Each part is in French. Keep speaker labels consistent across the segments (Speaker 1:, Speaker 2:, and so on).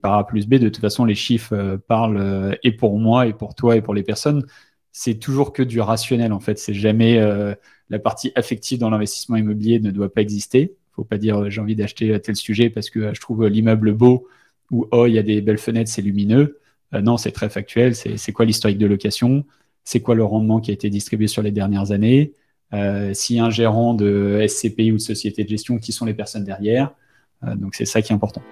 Speaker 1: par A plus B. De toute façon, les chiffres euh, parlent euh, et pour moi, et pour toi, et pour les personnes. C'est toujours que du rationnel, en fait. C'est jamais euh, la partie affective dans l'investissement immobilier ne doit pas exister. Faut pas dire j'ai envie d'acheter tel sujet parce que je trouve l'immeuble beau ou oh, il y a des belles fenêtres, c'est lumineux. non, c'est très factuel. C'est quoi l'historique de location? C'est quoi le rendement qui a été distribué sur les dernières années? Y a un gérant de SCPI ou de société de gestion, qui sont les personnes derrière? Donc, c'est ça qui est important.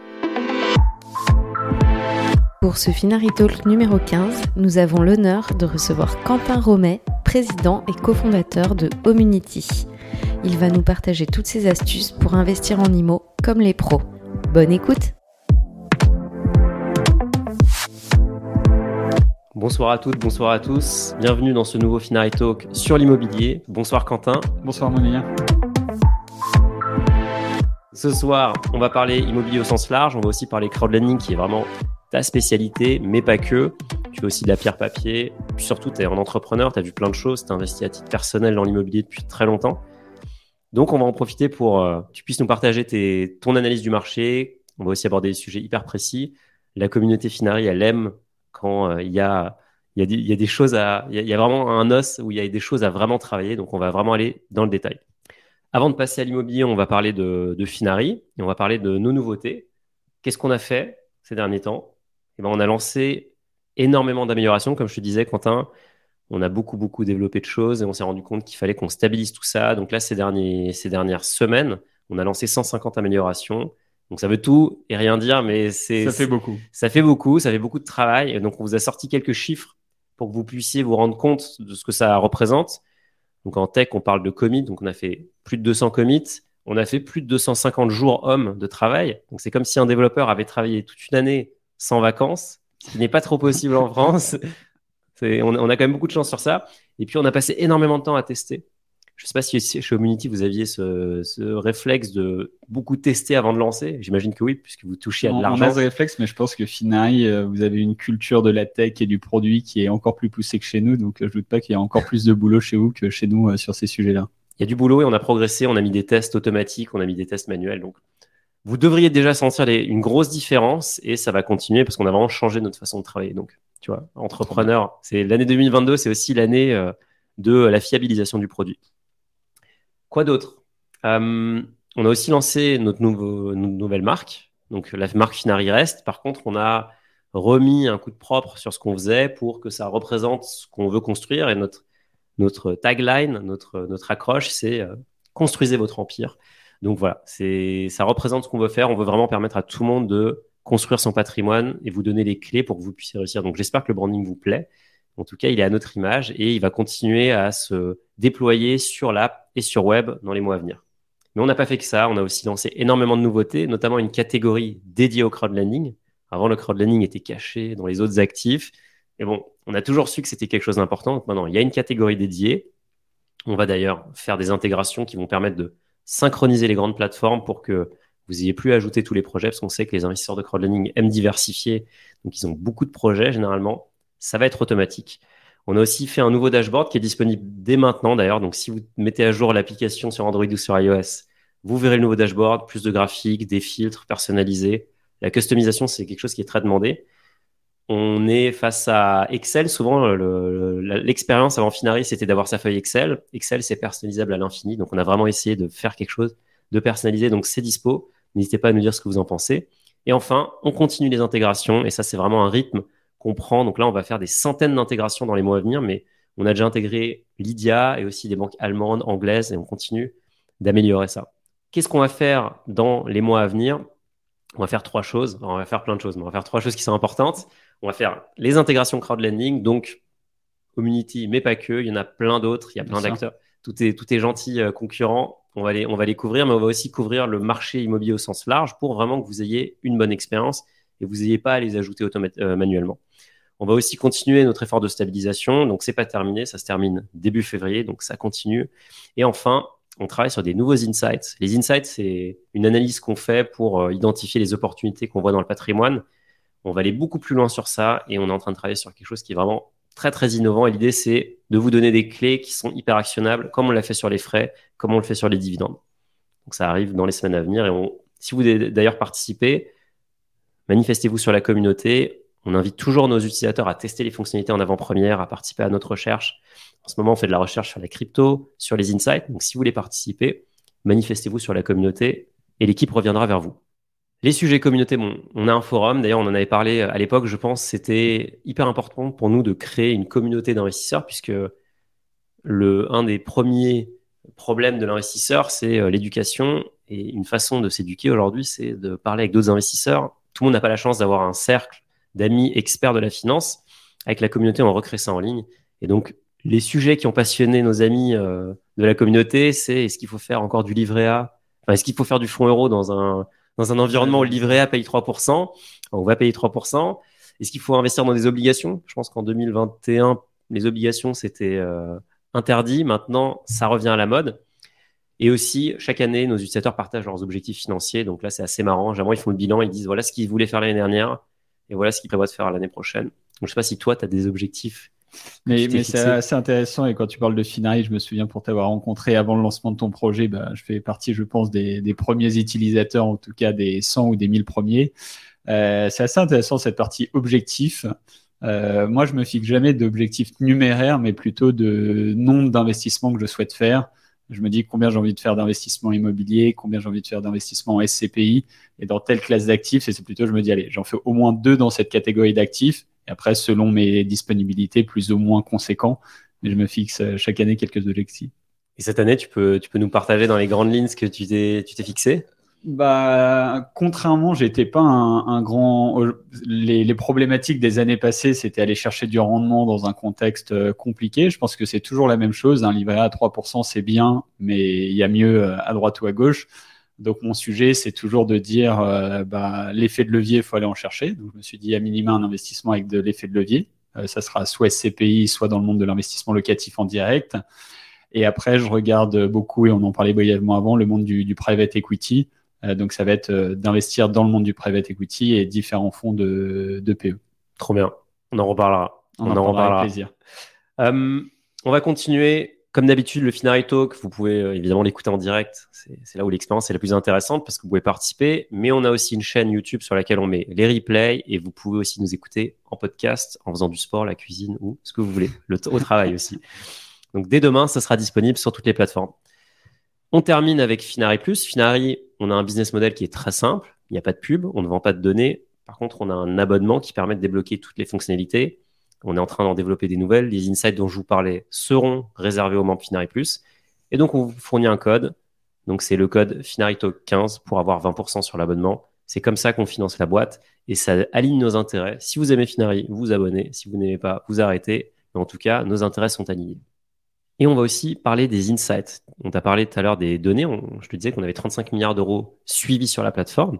Speaker 2: Pour ce Finari Talk numéro 15, nous avons l'honneur de recevoir Quentin Romet, président et cofondateur de Homunity. Il va nous partager toutes ses astuces pour investir en IMO comme les pros. Bonne écoute
Speaker 3: Bonsoir à toutes, bonsoir à tous. Bienvenue dans ce nouveau Finari Talk sur l'immobilier. Bonsoir Quentin.
Speaker 1: Bonsoir Monia.
Speaker 3: Ce soir, on va parler immobilier au sens large. On va aussi parler crowdlending qui est vraiment ta spécialité, mais pas que. Tu fais aussi de la pierre papier. Surtout, tu es un entrepreneur, tu as vu plein de choses, tu as investi à titre personnel dans l'immobilier depuis très longtemps. Donc, on va en profiter pour euh, que tu puisses nous partager ton analyse du marché. On va aussi aborder des sujets hyper précis. La communauté Finari, elle aime quand euh, il y, a, choses à. Il y, a vraiment un os où il y a des choses à vraiment travailler. Donc, on va vraiment aller dans le détail. Avant de passer à l'immobilier, on va parler de, de Finari et on va parler de nos nouveautés. Qu'est-ce qu'on a fait ces derniers temps? Eh ben, on a lancé énormément d'améliorations. Comme je te disais, Quentin, on a beaucoup, beaucoup développé de choses et on s'est rendu compte qu'il fallait qu'on stabilise tout ça. Donc là, ces, derniers, ces dernières semaines, on a lancé 150 améliorations. Donc ça veut tout et rien dire, mais c'est
Speaker 1: ça fait beaucoup.
Speaker 3: Ça fait beaucoup, ça fait beaucoup de travail. Et donc on vous a sorti quelques chiffres pour que vous puissiez vous rendre compte de ce que ça représente. Donc en tech, on parle de commits, donc on a fait plus de 200 commits. On a fait plus de 250 jours hommes de travail. Donc c'est comme si un développeur avait travaillé toute une année sans vacances, ce qui n'est pas trop possible en France. On, a quand même beaucoup de chance sur ça. Et puis, on a passé énormément de temps à tester. Je ne sais pas si chez Community, vous aviez ce, réflexe de beaucoup tester avant de lancer. J'imagine que oui, puisque vous touchez à de l'argent.
Speaker 1: On a ce réflexe, mais je pense que Finai, euh, vous avez une culture de la tech et du produit qui est encore plus poussée que chez nous. Donc, je ne doute pas qu'il y a encore plus de boulot chez vous que chez nous euh, sur ces sujets-là.
Speaker 3: Il y a du boulot et on a progressé. On a mis des tests automatiques, on a mis des tests manuels. Donc, vous devriez déjà sentir une grosse différence et ça va continuer parce qu'on a vraiment changé notre façon de travailler. Donc, tu vois, entrepreneur, c'est l'année 2022, c'est aussi l'année euh, de la fiabilisation du produit. Quoi d'autre? Euh, On a aussi lancé notre, nouvelle marque, donc la marque Finari Rest. Par contre, on a remis un coup de propre sur ce qu'on faisait pour que ça représente ce qu'on veut construire et notre, notre tagline, notre, notre accroche, c'est euh, construisez votre empire. Donc voilà, ça représente ce qu'on veut faire. On veut vraiment permettre à tout le monde de construire son patrimoine et vous donner les clés pour que vous puissiez réussir. Donc j'espère que le branding vous plaît. En tout cas, il est à notre image et il va continuer à se déployer sur l'app et sur web dans les mois à venir. Mais on n'a pas fait que ça. On a aussi lancé énormément de nouveautés, notamment une catégorie dédiée au crowdlending. Avant, le crowdlending était caché dans les autres actifs. Et bon, on a toujours su que c'était quelque chose d'important. Maintenant, il y a une catégorie dédiée. On va d'ailleurs faire des intégrations qui vont permettre de synchroniser les grandes plateformes pour que vous ayez plus à ajouter tous les projets, parce qu'on sait que les investisseurs de crowdlending aiment diversifier, donc ils ont beaucoup de projets généralement. Ça va être automatique. On a aussi fait un nouveau dashboard qui est disponible dès maintenant d'ailleurs. Donc si vous mettez à jour l'application sur Android ou sur iOS, vous verrez le nouveau dashboard, plus de graphiques, des filtres personnalisés. La customisation, c'est quelque chose qui est très demandé on est face à Excel. Souvent, l'expérience avant Finari, c'était d'avoir sa feuille Excel. Excel, c'est personnalisable à l'infini. Donc, on a vraiment essayé de faire quelque chose de personnalisé. Donc, c'est dispo. N'hésitez pas à nous dire ce que vous en pensez. Et enfin, on continue les intégrations. Et ça, c'est vraiment un rythme qu'on prend. Donc là, on va faire des centaines d'intégrations dans les mois à venir. Mais on a déjà intégré Lydia et aussi des banques allemandes, anglaises. Et on continue d'améliorer ça. Qu'est-ce qu'on va faire dans les mois à venir? On va faire trois choses. on va faire plein de choses, mais on va faire trois choses qui sont importantes. On va faire les intégrations crowdlending, donc community, mais pas que. Il y en a plein d'autres. Il y a plein d'acteurs. Tout est, tout est gentil euh, concurrent. On va, les, on va les couvrir, mais on va aussi couvrir le marché immobilier au sens large pour vraiment que vous ayez une bonne expérience et vous n'ayez pas à les ajouter euh, manuellement. On va aussi continuer notre effort de stabilisation. Donc, c'est pas terminé. Ça se termine début février. Donc, ça continue. Et enfin, on travaille sur des nouveaux insights. Les insights, c'est une analyse qu'on fait pour euh, identifier les opportunités qu'on voit dans le patrimoine on va aller beaucoup plus loin sur ça et on est en train de travailler sur quelque chose qui est vraiment très très innovant. Et l'idée, c'est de vous donner des clés qui sont hyper actionnables, comme on l'a fait sur les frais, comme on le fait sur les dividendes. Donc ça arrive dans les semaines à venir. Et si vous d'ailleurs participez, manifestez-vous sur la communauté. On invite toujours nos utilisateurs à tester les fonctionnalités en avant-première, à participer à notre recherche. En ce moment, on fait de la recherche sur la crypto, sur les insights. Donc, si vous voulez participer, manifestez-vous sur la communauté et l'équipe reviendra vers vous. Les sujets communauté, bon, on a un forum. D'ailleurs, on en avait parlé à l'époque. Je pense c'était hyper important pour nous de créer une communauté d'investisseurs puisque un des premiers problèmes de l'investisseur, c'est euh, l'éducation. Et une façon de s'éduquer aujourd'hui, c'est de parler avec d'autres investisseurs. Tout le monde n'a pas la chance d'avoir un cercle d'amis experts de la finance. Avec la communauté, on recrée ça en ligne. Et donc, les sujets qui ont passionné nos amis euh, de la communauté, c'est est-ce qu'il faut faire encore du livret A? Enfin, Est-ce qu'il faut faire du fonds euro dans un, dans un environnement où le livret A paye 3% On va payer 3%. Est-ce qu'il faut investir dans des obligations? Je pense qu'en 2021, les obligations, c'était euh, interdit. Maintenant, ça revient à la mode. Et aussi, chaque année, nos utilisateurs partagent leurs objectifs financiers. Donc là, c'est assez marrant. Généralement, ils font le bilan, ils disent voilà ce qu'ils voulaient faire l'année dernière et voilà ce qu'ils prévoient de faire l'année prochaine. Donc, je ne sais pas si toi, tu as des objectifs.
Speaker 1: Mais, mais c'est assez intéressant. Et quand tu parles de Finari, je me souviens pour t'avoir rencontré avant le lancement de ton projet, bah, je fais partie, je pense, des, des, premiers utilisateurs, en tout cas des 100 ou des 1000 premiers. Euh, c'est assez intéressant cette partie objectif. Euh, moi, je me fixe jamais d'objectifs numéraires, mais plutôt de nombre d'investissements que je souhaite faire. Je me dis combien j'ai envie de faire d'investissement immobilier, combien j'ai envie de faire d'investissement en SCPI et dans telle classe d'actifs. C'est plutôt, je me dis, allez, j'en fais au moins deux dans cette catégorie d'actifs. Et après, selon mes disponibilités, plus ou moins conséquents. Mais je me fixe euh, chaque année quelques objectifs.
Speaker 3: Et cette année, tu peux, tu peux nous partager dans les grandes lignes ce que tu t'es fixé?
Speaker 1: Bah, contrairement, j'étais pas un, grand. Les, problématiques des années passées, c'était aller chercher du rendement dans un contexte euh, compliqué. Je pense que c'est toujours la même chose. Un livret à 3%, c'est bien, mais il y a mieux euh, à droite ou à gauche. Donc mon sujet, c'est toujours de dire, euh, bah, l'effet de levier, il faut aller en chercher. Donc je me suis dit à minima un investissement avec de l'effet de levier. ça sera soit SCPI, soit dans le monde de l'investissement locatif en direct. Et après, je regarde beaucoup, et on en parlait brièvement avant, le monde du private equity. Euh, donc, ça va être euh, d'investir dans le monde du private equity et différents fonds de, de PE.
Speaker 3: Trop bien. On en reparlera.
Speaker 1: On, en, reparlera avec plaisir.
Speaker 3: Euh, on va continuer. Comme d'habitude, le Finari Talk, vous pouvez évidemment l'écouter en direct. C'est là où l'expérience est la plus intéressante parce que vous pouvez participer. Mais on a aussi une chaîne YouTube sur laquelle on met les replays et vous pouvez aussi nous écouter en podcast, en faisant du sport, la cuisine ou ce que vous voulez, le au travail aussi. Donc dès demain, ça sera disponible sur toutes les plateformes. On termine avec Finari Plus. Finari, on a un business model qui est très simple. Il n'y a pas de pub, on ne vend pas de données. Par contre, on a un abonnement qui permet de débloquer toutes les fonctionnalités. On est en train d'en développer des nouvelles. Les insights dont je vous parlais seront réservés aux membres Finari. Et donc, on vous fournit un code. Donc, c'est le code FinariTalk15 pour avoir 20% sur l'abonnement. C'est comme ça qu'on finance la boîte et ça aligne nos intérêts. Si vous aimez Finari, vous vous abonnez. Si vous n'aimez pas, vous arrêtez. Mais en tout cas, nos intérêts sont alignés. Et on va aussi parler des insights. On t'a parlé tout à l'heure des données. je te disais qu'on avait 35 milliards d'euros suivis sur la plateforme.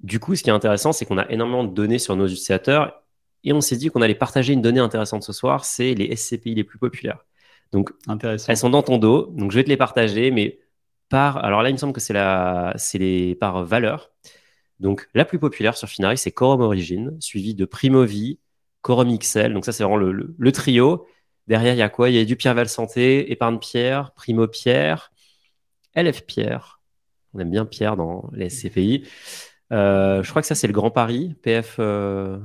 Speaker 3: Du coup, ce qui est intéressant, c'est qu'on a énormément de données sur nos utilisateurs et on s'est dit qu'on allait partager une donnée intéressante ce soir, c'est les SCPI les plus populaires. Donc, elles sont dans ton dos. Donc, je vais te les partager, mais par. Alors là, il me semble que c'est la, c'est les par valeur. Donc, la plus populaire sur Finari, c'est Quorum Origin, suivi de Primovi, Quorum XL. Donc, ça, c'est vraiment le, le trio. Derrière, il y a quoi? Il y a du Pierre Val Santé, Épargne Pierre, Primo Pierre, LF Pierre. On aime bien Pierre dans les SCPI. Euh, je crois que ça, c'est le Grand Paris, PF, euh,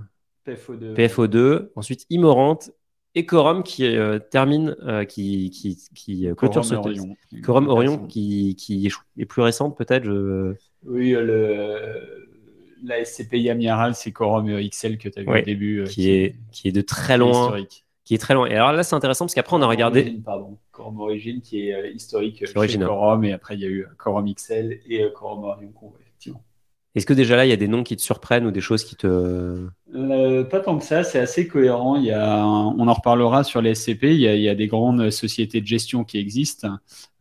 Speaker 3: PFO2. PFO2. Ensuite, Immorante et Corum qui euh, termine, qui, qui, qui clôture ce Orion. Corum Orion qui, qui est plus récente peut-être. Je...
Speaker 1: Oui, le, la SCPI amiral, c'est Corum XL que tu as vu au début.
Speaker 3: Qui, est, qui est de très loin. Historique qui est très loin. Et alors là, c'est intéressant parce qu'après, on a regardé.
Speaker 1: Origin, pardon. Quorum qui est euh, historique qui chez Quorum, et après, il y a eu Quorum XL et Quorum Orion, effectivement.
Speaker 3: Est-ce que déjà là, il y a des noms qui te surprennent ou des choses qui te...
Speaker 1: Euh, pas tant que ça, c'est assez cohérent. Il y a, on en reparlera sur les SCP. Il y, a, il y a des grandes sociétés de gestion qui existent.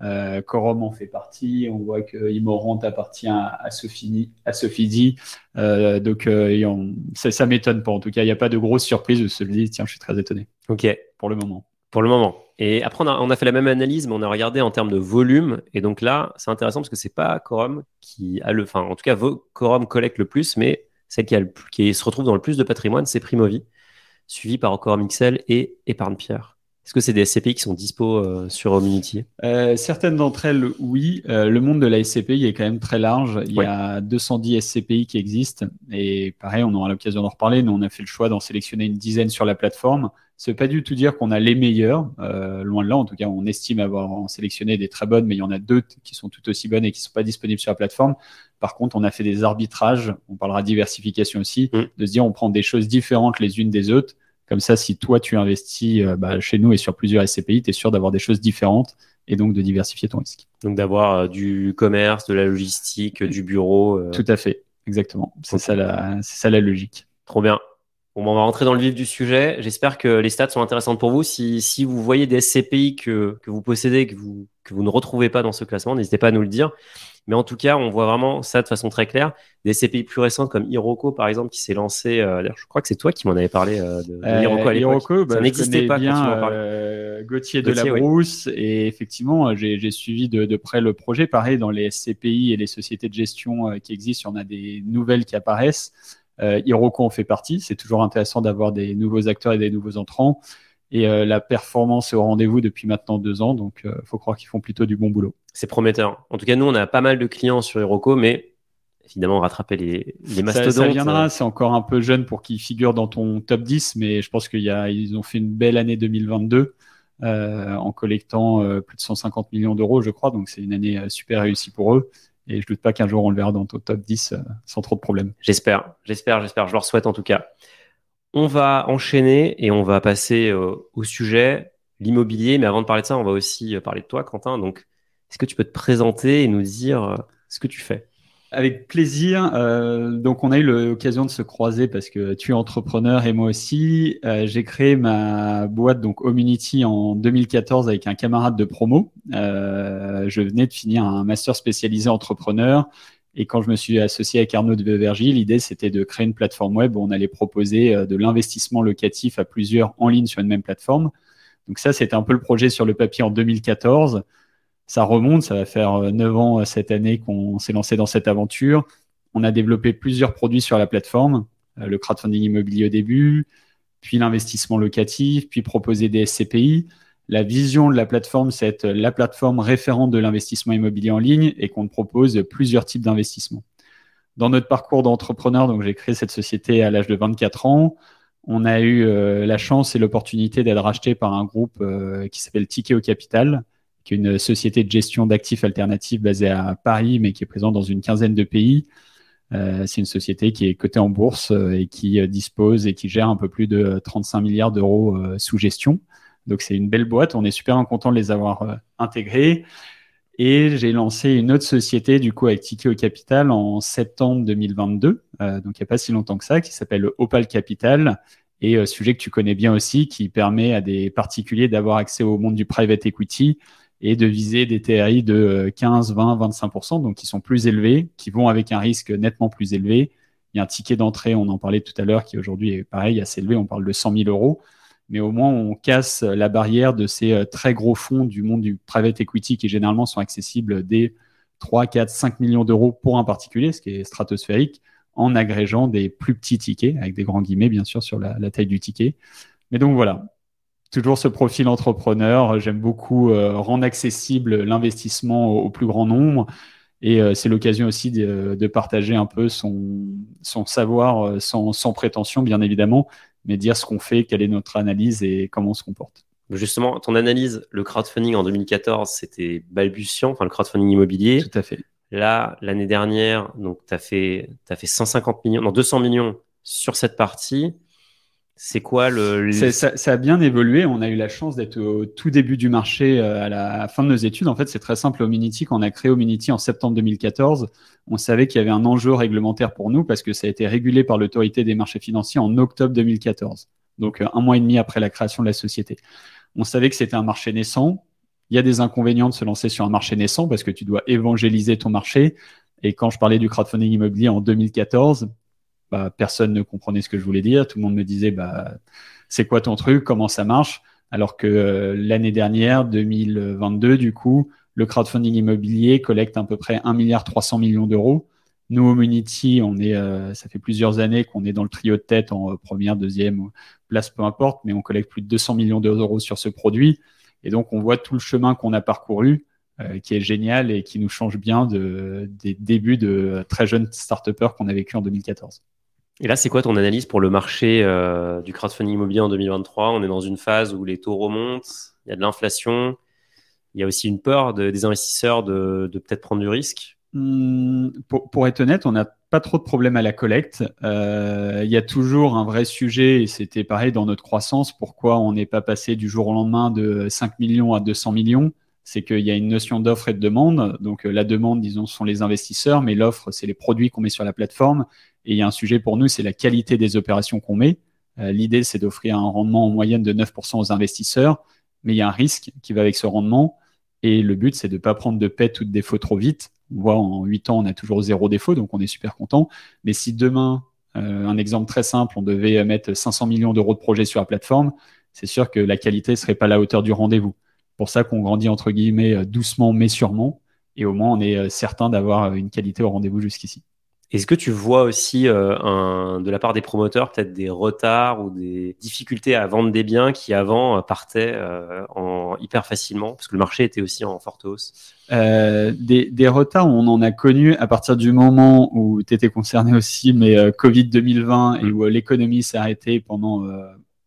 Speaker 1: Euh, Corum en fait partie. On voit que Immorant appartient à, Sophie, à Sophie euh, donc euh, ça, ça m'étonne pas. En tout cas, il n'y a pas de grosse surprise. Je se dis, tiens, je suis très étonné.
Speaker 3: Ok.
Speaker 1: Pour le moment.
Speaker 3: Pour le moment. Et après, on a, fait la même analyse, mais on a regardé en termes de volume. Et donc là, c'est intéressant parce que c'est pas Quorum qui a le, enfin, en tout cas, Quorum collecte le plus, mais celle qui, a qui se retrouve dans le plus de patrimoine, c'est Primovi, suivi par Quorum XL et Épargne Pierre. Est-ce que c'est des SCPI qui sont dispo euh, sur Community
Speaker 1: euh, Certaines d'entre elles, oui. Euh, le monde de la SCPI est quand même très large. Il y a 210 SCPI qui existent. Et pareil, on aura l'occasion d'en reparler. Nous, on a fait le choix d'en sélectionner une dizaine sur la plateforme. Ça veut pas du tout dire qu'on a les meilleurs. loin de là, en tout cas, on estime avoir en sélectionné des très bonnes, mais il y en a deux qui sont tout aussi bonnes et qui sont pas disponibles sur la plateforme. Par contre, on a fait des arbitrages. On parlera diversification aussi, mm. de se dire on prend des choses différentes les unes des autres comme ça, si toi, tu investis euh, bah, chez nous et sur plusieurs SCPI, tu es sûr d'avoir des choses différentes et donc de diversifier ton risque.
Speaker 3: Donc d'avoir euh, du commerce, de la logistique, du bureau.
Speaker 1: Euh. Tout à fait, exactement. C'est ça, la, ça la logique.
Speaker 3: Trop bien. Bon, on va rentrer dans le vif du sujet. J'espère que les stats sont intéressantes pour vous. Si, si vous voyez des SCPI que, que vous possédez, que vous, que vous ne retrouvez pas dans ce classement, n'hésitez pas à nous le dire. Mais en tout cas, on voit vraiment ça de façon très claire. Des CPI plus récentes comme Hiroko, par exemple, qui s'est lancé. Euh, je crois que c'est toi qui m'en avais parlé euh, de, de Hiroko à l'époque.
Speaker 1: Bah, ça n'existait pas bien, quand tu euh, Gauthier de la Brousse. Et effectivement, j'ai suivi de, de, près le projet. Pareil, dans les SCPI et les sociétés de gestion euh, qui existent, on a des nouvelles qui apparaissent. Euh, Hiroko en fait partie. C'est toujours intéressant d'avoir des nouveaux acteurs et des nouveaux entrants. Et euh, la performance est au rendez-vous depuis maintenant deux ans, donc il euh, faut croire qu'ils font plutôt du bon boulot.
Speaker 3: C'est prometteur. En tout cas, nous, on a pas mal de clients sur Heroco, mais évidemment, rattraper les, les mastodontes. Ça,
Speaker 1: ça viendra, c'est encore un peu jeune pour qu'ils figurent dans ton top 10, mais je pense qu'ils ont fait une belle année 2022 euh, en collectant euh, plus de 150 millions d'euros, je crois, donc c'est une année super réussie pour eux. Et je doute pas qu'un jour on le verra dans ton top 10 sans trop de problèmes.
Speaker 3: J'espère, j'espère, j'espère. Je leur souhaite en tout cas. On va enchaîner et on va passer euh, au sujet, l'immobilier. Mais avant de parler de ça, on va aussi euh, parler de toi, Quentin. Donc, est-ce que tu peux te présenter et nous dire euh, ce que tu fais?
Speaker 1: Avec plaisir. donc, on a eu l'occasion de se croiser parce que tu es entrepreneur et moi aussi. J'ai créé ma boîte donc Community en 2014 avec un camarade de promo. je venais de finir un master spécialisé entrepreneur et quand je me suis associé avec Arnaud de Vergy, l'idée c'était de créer une plateforme web où on allait proposer euh, de l'investissement locatif à plusieurs en ligne sur une même plateforme. Donc ça, c'était un peu le projet sur le papier en 2014. Ça remonte, ça va faire euh, neuf ans euh, cette année qu'on s'est lancé dans cette aventure. On a développé plusieurs produits sur la plateforme, le crowdfunding immobilier au début, puis l'investissement locatif, puis proposer des SCPI. La vision de la plateforme, c'est être la plateforme référente de l'investissement immobilier en ligne et qu'on propose plusieurs types d'investissements. Dans notre parcours d'entrepreneur, donc j'ai créé cette société à l'âge de 24 ans. On a eu euh, la chance et l'opportunité d'être racheté par un groupe euh, qui s'appelle Ticket au Capital, qui est une société de gestion d'actifs alternatifs basée à Paris, mais qui est présente dans une quinzaine de pays. Euh, c'est une société qui est cotée en bourse et qui dispose et qui gère un peu plus de 35 milliards d'euros sous gestion. Donc c'est une belle boîte, on est super content de les avoir euh, intégrés. Et j'ai lancé une autre société du coup avec Tiki au Capital en septembre 2022, euh, donc il n'y a pas si longtemps que ça, qui s'appelle Opal Capital et euh, sujet que tu connais bien aussi, qui permet à des particuliers d'avoir accès au monde du private equity et de viser des TRI de 15, 20, 25%, donc qui sont plus élevés, qui vont avec un risque nettement plus élevé. Il y a un ticket d'entrée, on en parlait tout à l'heure, qui aujourd'hui est pareil, assez élevé, on parle de 100 000 euros mais au moins on casse la barrière de ces euh, très gros fonds du monde du private equity qui généralement sont accessibles dès 3, 4, 5 millions d'euros pour un particulier, ce qui est stratosphérique, en agrégeant des plus petits tickets, avec des grands guillemets bien sûr sur la, taille du ticket. Mais donc voilà, toujours ce profil entrepreneur. J'aime beaucoup euh, rendre accessible l'investissement au, plus grand nombre. Et euh, c'est l'occasion aussi de, partager un peu son, son savoir sans, sans, prétention, bien évidemment, mais dire ce qu'on fait, quelle est notre analyse et comment on se comporte.
Speaker 3: Justement, ton analyse, le crowdfunding en 2014, c'était balbutiant, enfin le crowdfunding immobilier.
Speaker 1: Tout à fait.
Speaker 3: Là, l'année dernière, donc tu as fait, as fait 150 millions, non, 200 millions sur cette partie. C'est quoi le...
Speaker 1: Ça, a bien évolué. On a eu la chance d'être au tout début du marché euh, à la fin de nos études. En fait, c'est très simple. Ominity, quand on a créé Ominity en septembre 2014, on savait qu'il y avait un enjeu réglementaire pour nous parce que ça a été régulé par l'autorité des marchés financiers en octobre 2014. Donc, euh, un mois et demi après la création de la société. On savait que c'était un marché naissant. Il y a des inconvénients de se lancer sur un marché naissant parce que tu dois évangéliser ton marché. Et quand je parlais du crowdfunding immobilier en 2014, bah, personne ne comprenait ce que je voulais dire. Tout le monde me disait, bah, c'est quoi ton truc, comment ça marche? Alors que euh, l'année dernière, 2022, du coup, le crowdfunding immobilier collecte à peu près 1 milliard 300 millions d'euros. Nous, Community, on est, ça fait plusieurs années qu'on est dans le trio de tête en première, deuxième place, peu importe, mais on collecte plus de 200 millions d'euros sur ce produit. Et donc, on voit tout le chemin qu'on a parcouru, qui est génial et qui nous change bien de, des débuts de très jeunes start qu'on a vécu en 2014.
Speaker 3: Et là, c'est quoi ton analyse pour le marché euh, du crowdfunding immobilier en 2023 On est dans une phase où les taux remontent, il y a de l'inflation, il y a aussi une peur des investisseurs de, peut-être prendre du risque.
Speaker 1: Hmm, pour, être honnête, on n'a pas trop de problèmes à la collecte. Euh, il y a toujours un vrai sujet, et c'était pareil dans notre croissance, pourquoi on n'est pas passé du jour au lendemain de 5 millions à 200 millions? C'est qu'il y a une notion d'offre et de demande. Donc euh, la demande, disons, sont les investisseurs, mais l'offre, c'est les produits qu'on met sur la plateforme. Et il y a un sujet pour nous, c'est la qualité des opérations qu'on met. Euh, l'idée, c'est d'offrir un rendement en moyenne de 9% aux investisseurs, mais il y a un risque qui va avec ce rendement. Et le but, c'est de ne pas prendre de pète ou de défaut trop vite. On voit en 8 ans, on a toujours zéro défaut, donc on est super content. Mais si demain, euh, un exemple très simple, on devait mettre 500 millions d'euros de projets sur la plateforme, c'est sûr que la qualité ne serait pas à la hauteur du rendez-vous pour ça qu'on grandit entre guillemets euh, doucement mais sûrement. Et au moins, on est certain d'avoir une qualité au rendez-vous jusqu'ici.
Speaker 3: Est-ce que tu vois aussi un, de la part des promoteurs peut-être des retards ou des difficultés à vendre des biens qui avant partaient en hyper facilement? Parce que le marché était aussi en forte hausse
Speaker 1: des, des, retards, on en a connu à partir du moment où tu étais concerné aussi, mais Covid 2020 et mm. où l'économie s'est arrêtée pendant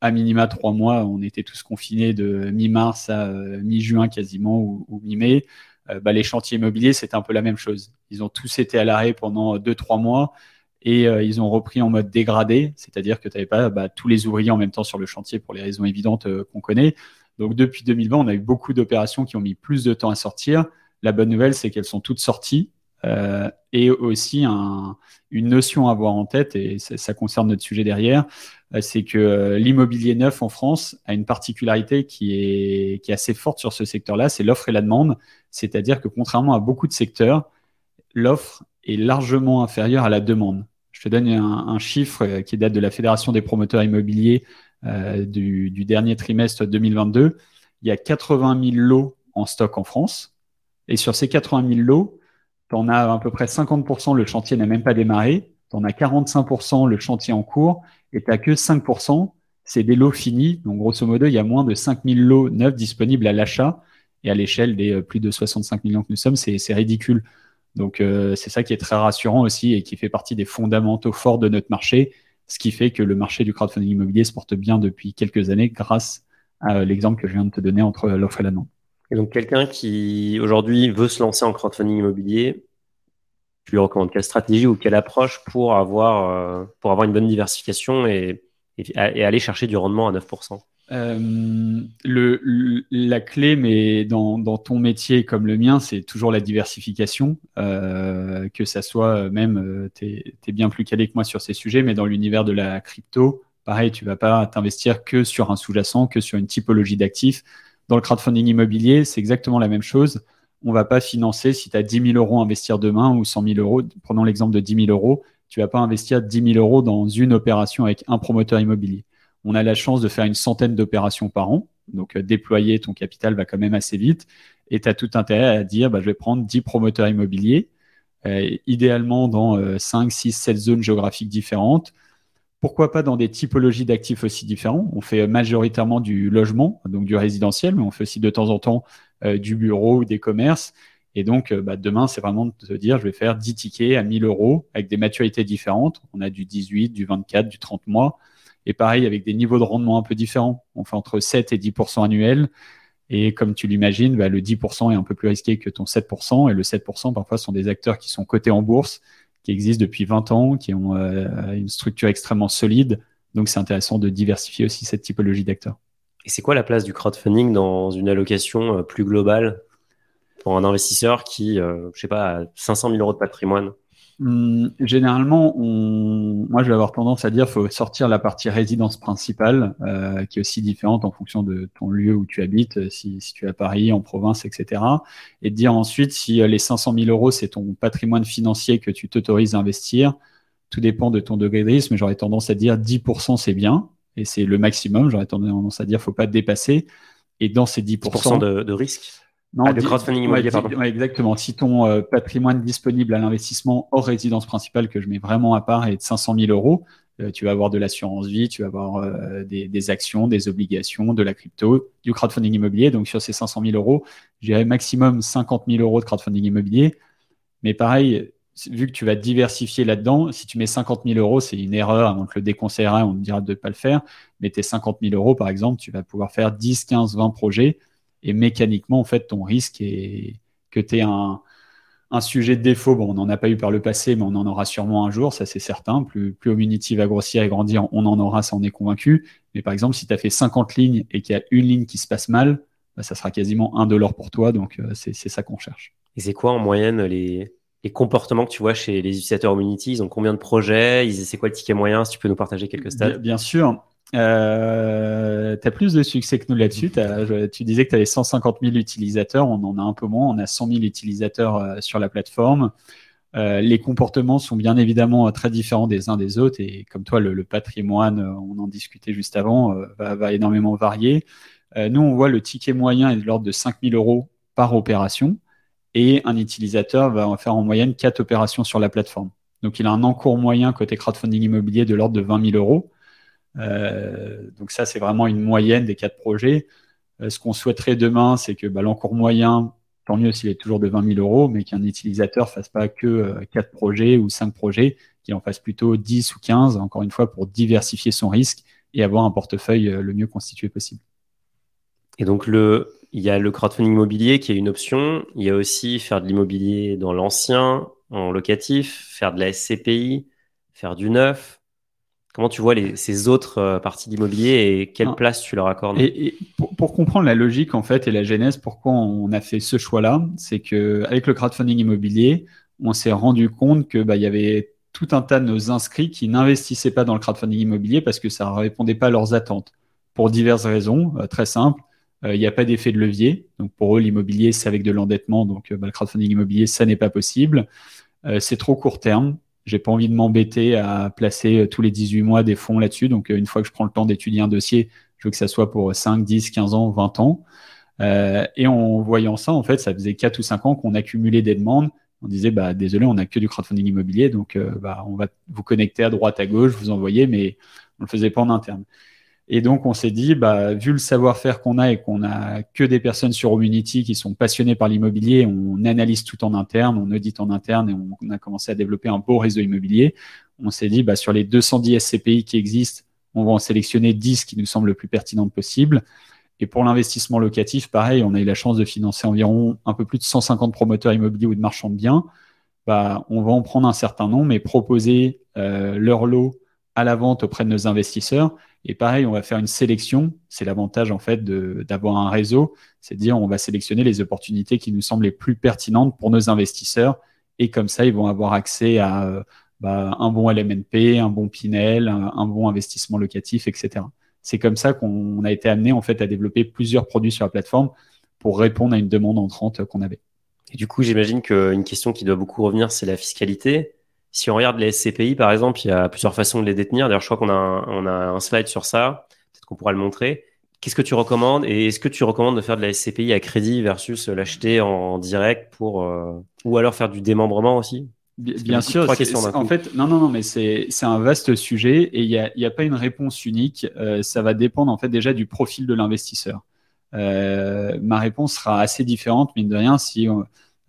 Speaker 1: à minima trois mois. On était tous confinés de mi-mars à euh, mi-juin quasiment ou, mi-mai. Euh, bah, les chantiers immobiliers, c'était un peu la même chose. Ils ont tous été à l'arrêt pendant deux, trois mois et euh, ils ont repris en mode dégradé, c'est-à-dire que tu n'avais pas bah, tous les ouvriers en même temps sur le chantier pour les raisons évidentes qu'on connaît. Donc depuis 2020, on a eu beaucoup d'opérations qui ont mis plus de temps à sortir. La bonne nouvelle, c'est qu'elles sont toutes sorties. et aussi une notion à avoir en tête, et ça concerne notre sujet derrière, euh, c'est que euh, l'immobilier neuf en France a une particularité qui est, qui est assez forte sur ce secteur-là, c'est l'offre et la demande. C'est-à-dire que contrairement à beaucoup de secteurs, l'offre est largement inférieure à la demande. Je te donne un, chiffre euh, qui date de la Fédération des promoteurs immobiliers du, du, dernier trimestre 2022. Il y a 80 000 lots en stock en France. Et sur ces 80 000 lots, tu en as à peu près 50%, le chantier n'a même pas démarré. Tu en as 45% le chantier en cours et tu n'as que 5%, c'est des lots finis. Donc, grosso modo, il y a moins de 5000 lots neufs disponibles à l'achat. Et à l'échelle des euh, plus de 65 millions que nous sommes, c'est ridicule. Donc, euh, c'est ça qui est très rassurant aussi et qui fait partie des fondamentaux forts de notre marché, ce qui fait que le marché du crowdfunding immobilier se porte bien depuis quelques années grâce à l'exemple que je viens de te donner entre l'offre et la demande.
Speaker 3: Et donc, quelqu'un qui aujourd'hui veut se lancer en crowdfunding immobilier, tu lui recommandes quelle stratégie ou quelle approche pour avoir, euh, pour avoir une bonne diversification et, aller chercher du rendement à 9%
Speaker 1: euh, la clé, mais dans, dans, ton métier comme le mien, c'est toujours la diversification. Euh, que ça soit même, tu es, bien plus calé que moi sur ces sujets, mais dans l'univers de la crypto, pareil, tu vas pas t'investir que sur un sous-jacent, que sur une typologie d'actifs. Dans le crowdfunding immobilier, c'est exactement la même chose on va pas financer si tu as 10 000 euros à investir demain ou 100 000 euros. Prenons l'exemple de 10 000 euros. Tu vas pas investir 10 000 euros dans une opération avec un promoteur immobilier. On a la chance de faire une centaine d'opérations par an. Donc, euh, déployer ton capital va quand même assez vite. Et tu as tout intérêt à dire, bah, je vais prendre 10 promoteurs immobiliers, euh, idéalement dans 5, 6, 7 zones géographiques différentes. Pourquoi pas dans des typologies d'actifs aussi différents On fait majoritairement du logement, donc du résidentiel, mais on fait aussi de temps en temps du bureau ou des commerces. Et donc, euh, bah, demain, c'est vraiment de se dire, je vais faire 10 tickets à 1000 euros avec des maturités différentes. On a du 18, du 24, du 30 mois. Et pareil, avec des niveaux de rendement un peu différents. On fait entre 7 et 10% annuels. Et comme tu l'imagines, bah, le 10% est un peu plus risqué que ton 7%. Et le 7%, parfois, sont des acteurs qui sont cotés en bourse, qui existent depuis 20 ans, qui ont euh, une structure extrêmement solide. Donc, c'est intéressant de diversifier aussi cette typologie d'acteurs.
Speaker 3: Et c'est quoi la place du crowdfunding dans une allocation euh, plus globale pour un investisseur qui, euh, je sais pas, a 500 000 euros de patrimoine?
Speaker 1: Hum, Généralement, moi, je vais avoir tendance à dire qu'il faut sortir la partie résidence principale, euh, qui est aussi différente en fonction de ton lieu où tu habites, si, si tu es à Paris, en province, etc. Et de dire ensuite si les 500 000 euros, c'est ton patrimoine financier que tu t'autorises à investir. Tout dépend de ton degré de risque, mais j'aurais tendance à dire 10% c'est bien, et c'est le maximum. J'aurais tendance à dire, faut pas dépasser. Et dans ces 10%,
Speaker 3: de, risque.
Speaker 1: Non,
Speaker 3: ah, de crowdfunding immobilier, pardon.
Speaker 1: exactement. Si ton patrimoine disponible à l'investissement hors résidence principale, que je mets vraiment à part, est de 500 000 euros, tu vas avoir de l'assurance vie, tu vas avoir des, des, actions, des obligations, de la crypto, du crowdfunding immobilier. Donc sur ces 500 000 euros, j'irai maximum 50 000 euros de crowdfunding immobilier. Mais pareil, vu que tu vas diversifier là-dedans, si tu mets 50 000 euros, c'est une erreur, on te le déconseillera, on te dira de ne pas le faire. Mais tes 50 000 euros, par exemple, tu vas pouvoir faire 10, 15, 20 projets. Et mécaniquement, en fait, ton risque est que tu aies un, sujet de défaut. Bon, on n'en a pas eu par le passé, mais on en aura sûrement un jour, ça c'est certain. Plus, plus Community va grossir et grandir, on en aura, ça on est convaincu. Mais par exemple, si tu as fait 50 lignes et qu'il y a une ligne qui se passe mal, bah, ça sera quasiment un dollar pour toi. Donc, euh, c'est ça qu'on cherche.
Speaker 3: Et c'est quoi en moyenne les, les comportements que tu vois chez les utilisateurs Community Ils ont combien de projets C'est quoi le ticket moyen Si tu peux nous partager quelques stats.
Speaker 1: Bien, sûr. Euh, tu as plus de succès que nous là-dessus. Tu disais que tu avais 150 000 utilisateurs. On en a un peu moins. On a 100 000 utilisateurs euh, sur la plateforme. Euh, les comportements sont bien évidemment très différents des uns des autres. Et comme toi, le, patrimoine, on en discutait juste avant, va, va, énormément varier. nous, on voit le ticket moyen est de l'ordre de 5 000 euros par opération et un utilisateur va faire en moyenne 4 opérations sur la plateforme. Donc il a un encours moyen côté crowdfunding immobilier de l'ordre de 20 000 euros. Euh, donc ça, c'est vraiment une moyenne des quatre projets. Euh, ce qu'on souhaiterait demain, c'est que bah, l'encours moyen, tant mieux s'il est toujours de 20 000 euros, mais qu'un utilisateur fasse pas que euh, quatre projets ou cinq projets, qu'il en fasse plutôt 10 ou 15, encore une fois, pour diversifier son risque et avoir un portefeuille le mieux constitué possible.
Speaker 3: Et donc le, il y a le crowdfunding immobilier qui est une option. Il y a aussi faire de l'immobilier dans l'ancien, en locatif, faire de la SCPI, faire du neuf. Comment tu vois ces autres euh, parties d'immobilier et quelle ah. place tu leur accordes?
Speaker 1: Et, pour, comprendre la logique en fait et la genèse, pourquoi on a fait ce choix-là, c'est que avec le crowdfunding immobilier, on s'est rendu compte que bah, il y avait tout un tas de nos inscrits qui n'investissaient pas dans le crowdfunding immobilier parce que ça ne répondait pas à leurs attentes pour diverses raisons euh, très simples. Euh, il n'y a pas d'effet de levier. Donc pour eux, l'immobilier, c'est avec de l'endettement. Donc euh, bah, le crowdfunding immobilier, ça n'est pas possible. Euh, c'est trop court terme. J'ai pas envie de m'embêter à placer tous les 18 mois des fonds là-dessus. Donc une fois que je prends le temps d'étudier un dossier, je veux que ça soit pour 5, 10, 15 ans, 20 ans. et en voyant ça, en fait, ça faisait 4 ou 5 ans qu'on accumulait des demandes. On disait, bah, désolé, on n'a que du crowdfunding immobilier, donc bah, on va vous connecter à droite, à gauche, vous envoyer, mais on ne le faisait pas en interne. Et donc, on s'est dit, bah, vu le savoir-faire qu'on a et qu'on a que des personnes sur Community qui sont passionnées par l'immobilier, on analyse tout en interne, on audite en interne et on, a commencé à développer un beau réseau immobilier. On s'est dit, bah, sur les 210 SCPI qui existent, on va en sélectionner 10 qui nous semblent le plus pertinentes possible. Et pour l'investissement locatif, pareil, on a eu la chance de financer environ un peu plus de 150 promoteurs immobiliers ou de marchands de biens. Bah, on va en prendre un certain nombre et proposer euh, leur lot à la vente auprès de nos investisseurs et pareil, on va faire une sélection. C'est l'avantage en fait d'avoir un réseau, c'est dire on va sélectionner les opportunités qui nous semblent les plus pertinentes pour nos investisseurs. Et comme ça, ils vont avoir accès à bah, un bon LMNP, un bon Pinel, un, bon investissement locatif, etc. C'est comme ça qu'on a été amené en fait à développer plusieurs produits sur la plateforme pour répondre à une demande entrante qu'on avait.
Speaker 3: Et du coup, j'imagine qu'une question qui doit beaucoup revenir, c'est la fiscalité. Si on regarde les SCPI, par exemple, il y a plusieurs façons de les détenir. D'ailleurs, je crois qu'on a, un, on a un slide sur ça. Peut-être qu'on pourra le montrer. Qu'est-ce que tu recommandes Et est-ce que tu recommandes de faire de la SCPI à crédit versus l'acheter en direct pour, euh, ou alors faire du démembrement aussi?
Speaker 1: Bien, sûr, en fait, non, non, non, mais c'est un vaste sujet et il n'y a, y a, pas une réponse unique. Euh, ça va dépendre en fait déjà du profil de l'investisseur. Euh, ma réponse sera assez différente, mine de rien, si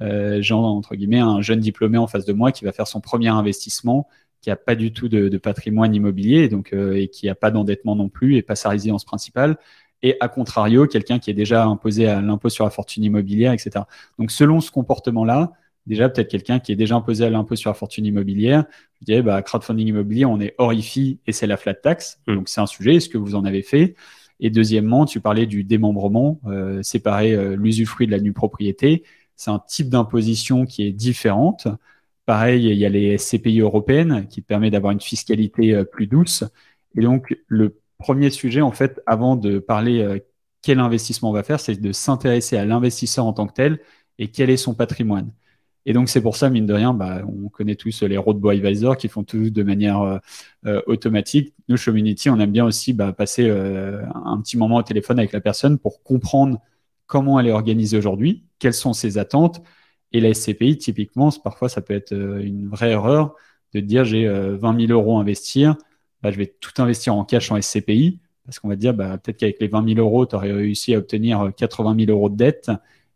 Speaker 1: euh, genre, entre guillemets, un jeune diplômé en face de moi qui va faire son premier investissement, qui n'a pas du tout de, de patrimoine immobilier donc, euh, et qui n'a pas d'endettement non plus et pas sa résidence principale. Et à contrario, quelqu'un qui est déjà imposé à l'impôt sur la fortune immobilière, etc. Donc, selon ce comportement-là, déjà peut-être quelqu'un qui est déjà imposé à l'impôt sur la fortune immobilière, je dirais, bah, crowdfunding immobilier, on est hors IFI et c'est la flat tax. Mmh. Donc, c'est un sujet. Est-ce que vous en avez fait? Et deuxièmement, tu parlais du démembrement, euh, séparer euh, l'usufruit de la nue propriété c'est un type d'imposition qui est différente. Pareil, il y a les SCPI européennes qui permettent d'avoir une fiscalité euh, plus douce. Et donc, le premier sujet, en fait, avant de parler euh, quel investissement on va faire, c'est de s'intéresser à l'investisseur en tant que tel et quel est son patrimoine. Et donc, c'est pour ça, mine de rien, bah, on connaît tous les roadboy advisors qui font tout de manière euh, automatique. Nous, Community, on aime bien aussi bah, passer un petit moment au téléphone avec la personne pour comprendre comment elle est organisée aujourd'hui, quelles sont ses attentes. Et la SCPI, typiquement, parfois, ça peut être euh, une vraie erreur de dire j'ai 20 000 euros à investir, bah, je vais tout investir en cash en SCPI, parce qu'on va dire bah, peut-être qu'avec les 20 000 euros, tu aurais réussi à obtenir 80 000 euros de dette,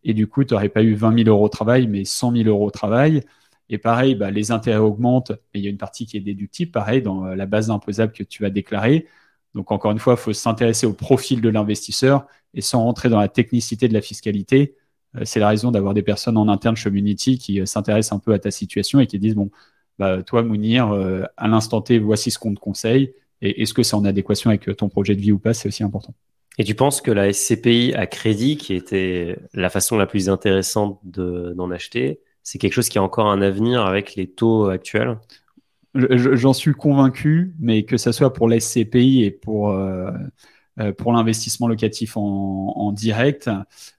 Speaker 1: et du coup, tu n'aurais pas eu 20 000 euros au travail, mais 100 000 euros au travail. Et pareil, bah, les intérêts augmentent, et il y a une partie qui est déductible, pareil, dans la base imposable que tu vas déclarer. Donc, encore une fois, il faut s'intéresser au profil de l'investisseur et sans rentrer dans la technicité de la fiscalité. Euh, c'est la raison d'avoir des personnes en interne chez Community qui euh, s'intéressent un peu à ta situation et qui disent, bon, bah, toi, Mounir, euh, à l'instant T, voici ce qu'on te conseille. Et est-ce que c'est en adéquation avec ton projet de vie ou pas? C'est aussi important.
Speaker 3: Et tu penses que la SCPI à crédit, qui était la façon la plus intéressante d'en acheter, c'est quelque chose qui a encore un avenir avec les taux actuels?
Speaker 1: J'en suis convaincu, mais que ce soit pour la SCPI et pour, euh, euh, pour l'investissement locatif en, direct,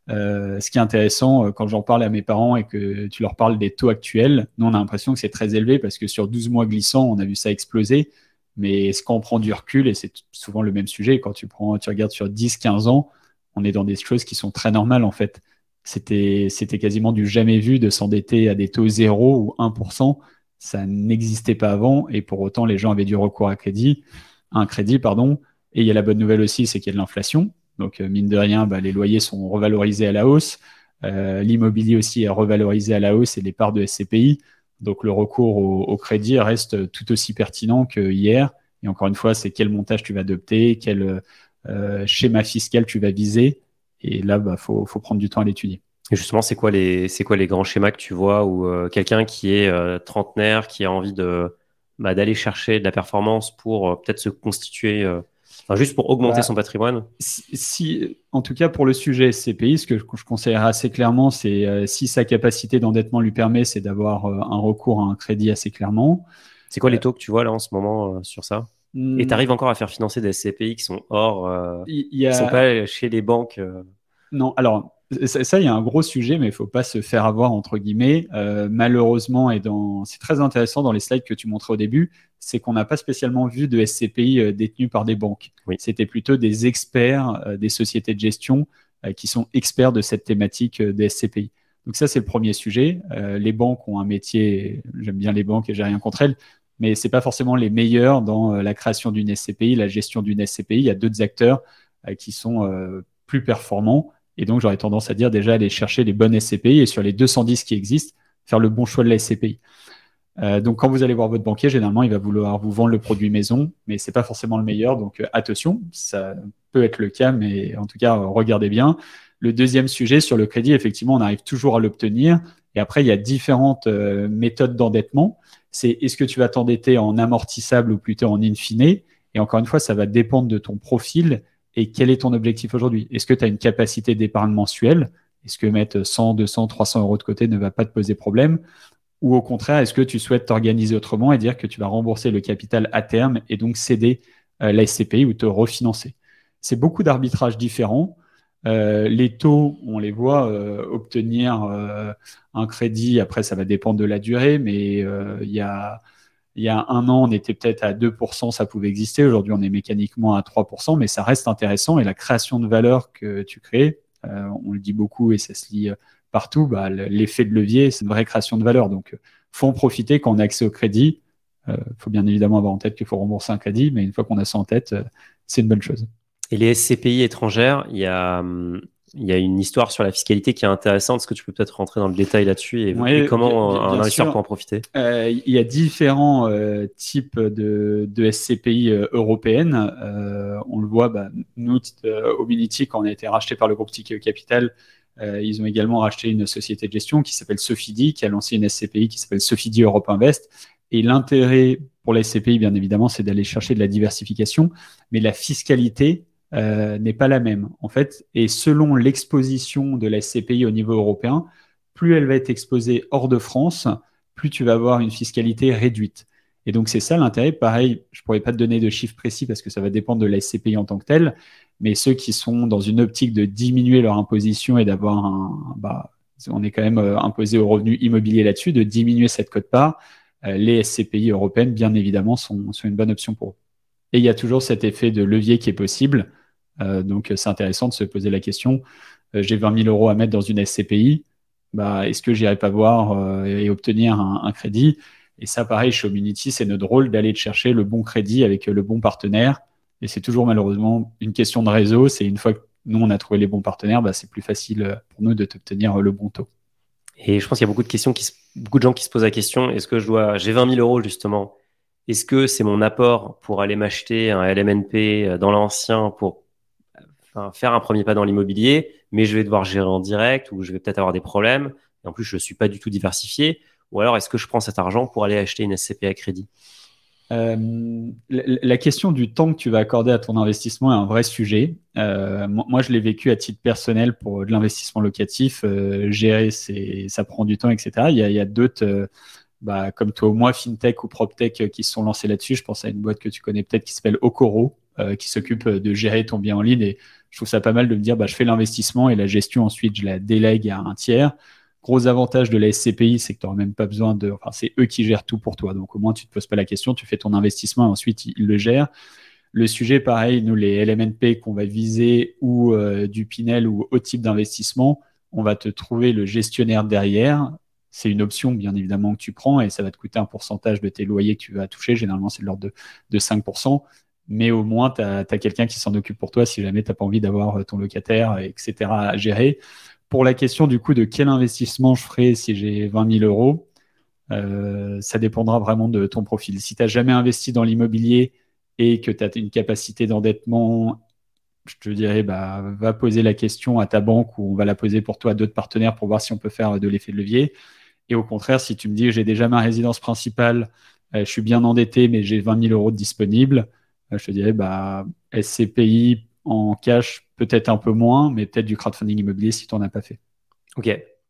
Speaker 1: euh, ce qui est intéressant quand j'en parle à mes parents et que tu leur parles des taux actuels, nous on a l'impression que c'est très élevé parce que sur 12 mois glissants, on a vu ça exploser. Mais ce qu'on prend du recul, et c'est souvent le même sujet, quand tu, prends, tu regardes sur 10-15 ans, on est dans des choses qui sont très normales en fait. C'était, c'était quasiment du jamais vu de s'endetter à des taux 0 ou 1%. Ça n'existait pas avant et pour autant les gens avaient du recours à crédit, un crédit, pardon. Et il y a la bonne nouvelle aussi, c'est qu'il y a de l'inflation. Donc euh, mine de rien, bah, les loyers sont revalorisés à la hausse. Euh, l'immobilier aussi est revalorisé à la hausse et les parts de SCPI. Donc le recours au, crédit reste tout aussi pertinent que hier. Et encore une fois, c'est quel montage tu vas adopter, quel euh, schéma fiscal tu vas viser. Et là, il bah, faut, prendre du temps à l'étudier.
Speaker 3: Et justement, c'est quoi les quoi les grands schémas que tu vois ou euh, quelqu'un qui est euh, trentenaire, qui a envie de bah, d'aller chercher de la performance pour peut-être se constituer juste pour augmenter bah, son patrimoine?
Speaker 1: si, En tout cas, pour le sujet SCPI, ce que je, conseillerais assez clairement, c'est euh, si sa capacité d'endettement lui permet, c'est d'avoir euh, un recours à un crédit assez clairement.
Speaker 3: C'est quoi les taux que tu vois là en ce moment euh, sur ça? Hmm. Et tu arrives encore à faire financer des SCPI qui sont hors, qui ne sont pas chez les banques
Speaker 1: Non, alors ça, il y a un gros sujet, mais il faut pas se faire avoir entre guillemets. Euh, malheureusement, et dans, c'est très intéressant dans les slides que tu montrais au début, c'est qu'on n'a pas spécialement vu de SCPI euh, détenus par des banques. C'était plutôt des experts euh, des sociétés de gestion qui sont experts de cette thématique des SCPI. Donc ça, c'est le premier sujet. les banques ont un métier, j'aime bien les banques et j'ai rien contre elles, mais c'est pas forcément les meilleurs dans la création d'une SCPI, la gestion d'une SCPI. Il y a d'autres acteurs qui sont plus performants et donc, j'aurais tendance à dire déjà aller chercher les bonnes SCPI et sur les 210 qui existent, faire le bon choix de la SCPI. Euh, donc, quand vous allez voir votre banquier, généralement, il va vouloir vous vendre le produit maison, mais c'est pas forcément le meilleur. Donc, euh, attention, ça peut être le cas, mais en tout cas, regardez bien. Le deuxième sujet sur le crédit, effectivement, on arrive toujours à l'obtenir. Et après, il y a différentes euh, méthodes d'endettement. C'est est-ce que tu vas t'endetter en amortissable ou plutôt en in fine? Et encore une fois, ça va dépendre de ton profil et quel est ton objectif aujourd'hui? Est-ce que tu as une capacité d'épargne mensuelle? Est-ce que mettre 100, 200, 300 euros de côté ne va pas te poser problème? Ou au contraire, est-ce que tu souhaites t'organiser autrement et dire que tu vas rembourser le capital à terme et donc céder euh, la SCPI ou te refinancer? C'est beaucoup d'arbitrages différents. Euh, les taux, on les voit euh, obtenir un crédit. Après, ça va dépendre de la durée, mais il y a il y a un an, on était peut-être à 2%, ça pouvait exister. Aujourd'hui, on est mécaniquement à 3%, mais ça reste intéressant. Et la création de valeur que tu crées, euh, on le dit beaucoup et ça se lit euh, partout, bah, l'effet de levier, c'est une vraie création de valeur. Donc, faut en profiter quand on a accès au crédit. Il euh, faut bien évidemment avoir en tête qu'il faut rembourser un crédit, mais une fois qu'on a ça en tête, c'est une bonne chose.
Speaker 3: Et les SCPI étrangères, il y a hum, il y a une histoire sur la fiscalité qui est intéressante. Est-ce que tu peux peut-être rentrer dans le détail là-dessus et, comment un investisseur peut en profiter?
Speaker 1: Euh, Il y a différents euh, types de, de SCPI euh, européennes. on le voit, bah, nous, Ominity, quand on a été racheté par le groupe Tikeo Capital, ils ont également racheté une société de gestion qui s'appelle Sofidi, qui a lancé une SCPI qui s'appelle Sofidi Europe Invest. Et l'intérêt pour la SCPI, bien évidemment, c'est d'aller chercher de la diversification, mais la fiscalité, euh, n'est pas la même, en fait. Et selon l'exposition de la SCPI au niveau européen, plus elle va être exposée hors de France, plus tu vas avoir une fiscalité réduite. Et donc, c'est ça l'intérêt. Pareil, je ne pourrais pas te donner de chiffres précis parce que ça va dépendre de la SCPI en tant que telle, mais ceux qui sont dans une optique de diminuer leur imposition et d'avoir un. Bah, on est quand même euh, imposé au revenu immobilier là-dessus, de diminuer cette cote-part, euh, les SCPI européennes, bien évidemment, sont, sont une bonne option pour eux. Et il y a toujours cet effet de levier qui est possible. Euh, donc c'est intéressant de se poser la question j'ai 20 000 euros à mettre dans une SCPI, bah, est-ce que j'irai pas voir et obtenir un, crédit? Et ça, pareil, chez Community, c'est notre rôle d'aller chercher le bon crédit avec le bon partenaire. Et c'est toujours malheureusement une question de réseau. C'est une fois que nous, on a trouvé les bons partenaires, bah, c'est plus facile pour nous de t'obtenir le bon taux.
Speaker 3: Et je pense qu'il y a beaucoup de questions, qui beaucoup de gens qui se posent la question est-ce que je dois, j'ai 20 000 euros justement, est-ce que c'est mon apport pour aller m'acheter un LMNP euh, dans l'ancien pour faire un premier pas dans l'immobilier, mais je vais devoir gérer en direct ou je vais peut-être avoir des problèmes et en plus je ne suis pas du tout diversifié, ou alors est-ce que je prends cet argent pour aller acheter une SCP à crédit?
Speaker 1: Euh, la, question du temps que tu vas accorder à ton investissement est un vrai sujet. Euh, moi, je l'ai vécu à titre personnel pour de l'investissement locatif. Euh, gérer, ça prend du temps, etc. Il y a, d'autres, bah, comme toi ou moi, FinTech ou PropTech, qui se sont lancés là-dessus. Je pense à une boîte que tu connais peut-être qui s'appelle Okoro, qui s'occupe de gérer ton bien en ligne. Et je trouve ça pas mal de me dire, bah, je fais l'investissement et la gestion, ensuite, je la délègue à un tiers. Gros avantage de la SCPI, c'est que tu n'auras même pas besoin de. Enfin, c'est eux qui gèrent tout pour toi. Donc, au moins, tu ne te poses pas la question, tu fais ton investissement et ensuite, ils, le gèrent. Le sujet, pareil, nous, les LMNP qu'on va viser ou euh, du Pinel ou autre type d'investissement, on va te trouver le gestionnaire derrière. C'est une option, bien évidemment, que tu prends et ça va te coûter un pourcentage de tes loyers que tu vas toucher. Généralement, c'est de l'ordre de, de 5% mais au moins, tu as, quelqu'un qui s'en occupe pour toi si jamais tu n'as pas envie d'avoir ton locataire, etc., à gérer pour la question du coup de quel investissement je ferai si j'ai 20 000 euros, euh, ça dépendra vraiment de ton profil. Si tu n'as jamais investi dans l'immobilier et que tu as une capacité d'endettement, je te dirais, bah, va poser la question à ta banque ou on va la poser pour toi à d'autres partenaires pour voir si on peut faire de l'effet de levier. Et au contraire, si tu me dis j'ai déjà ma résidence principale, euh, je suis bien endetté, mais j'ai 20 000 euros disponibles, euh, je te dirais bah, SCPI en cash, peut-être un peu moins, mais peut-être du crowdfunding immobilier si tu n'en as pas fait.
Speaker 3: Ok.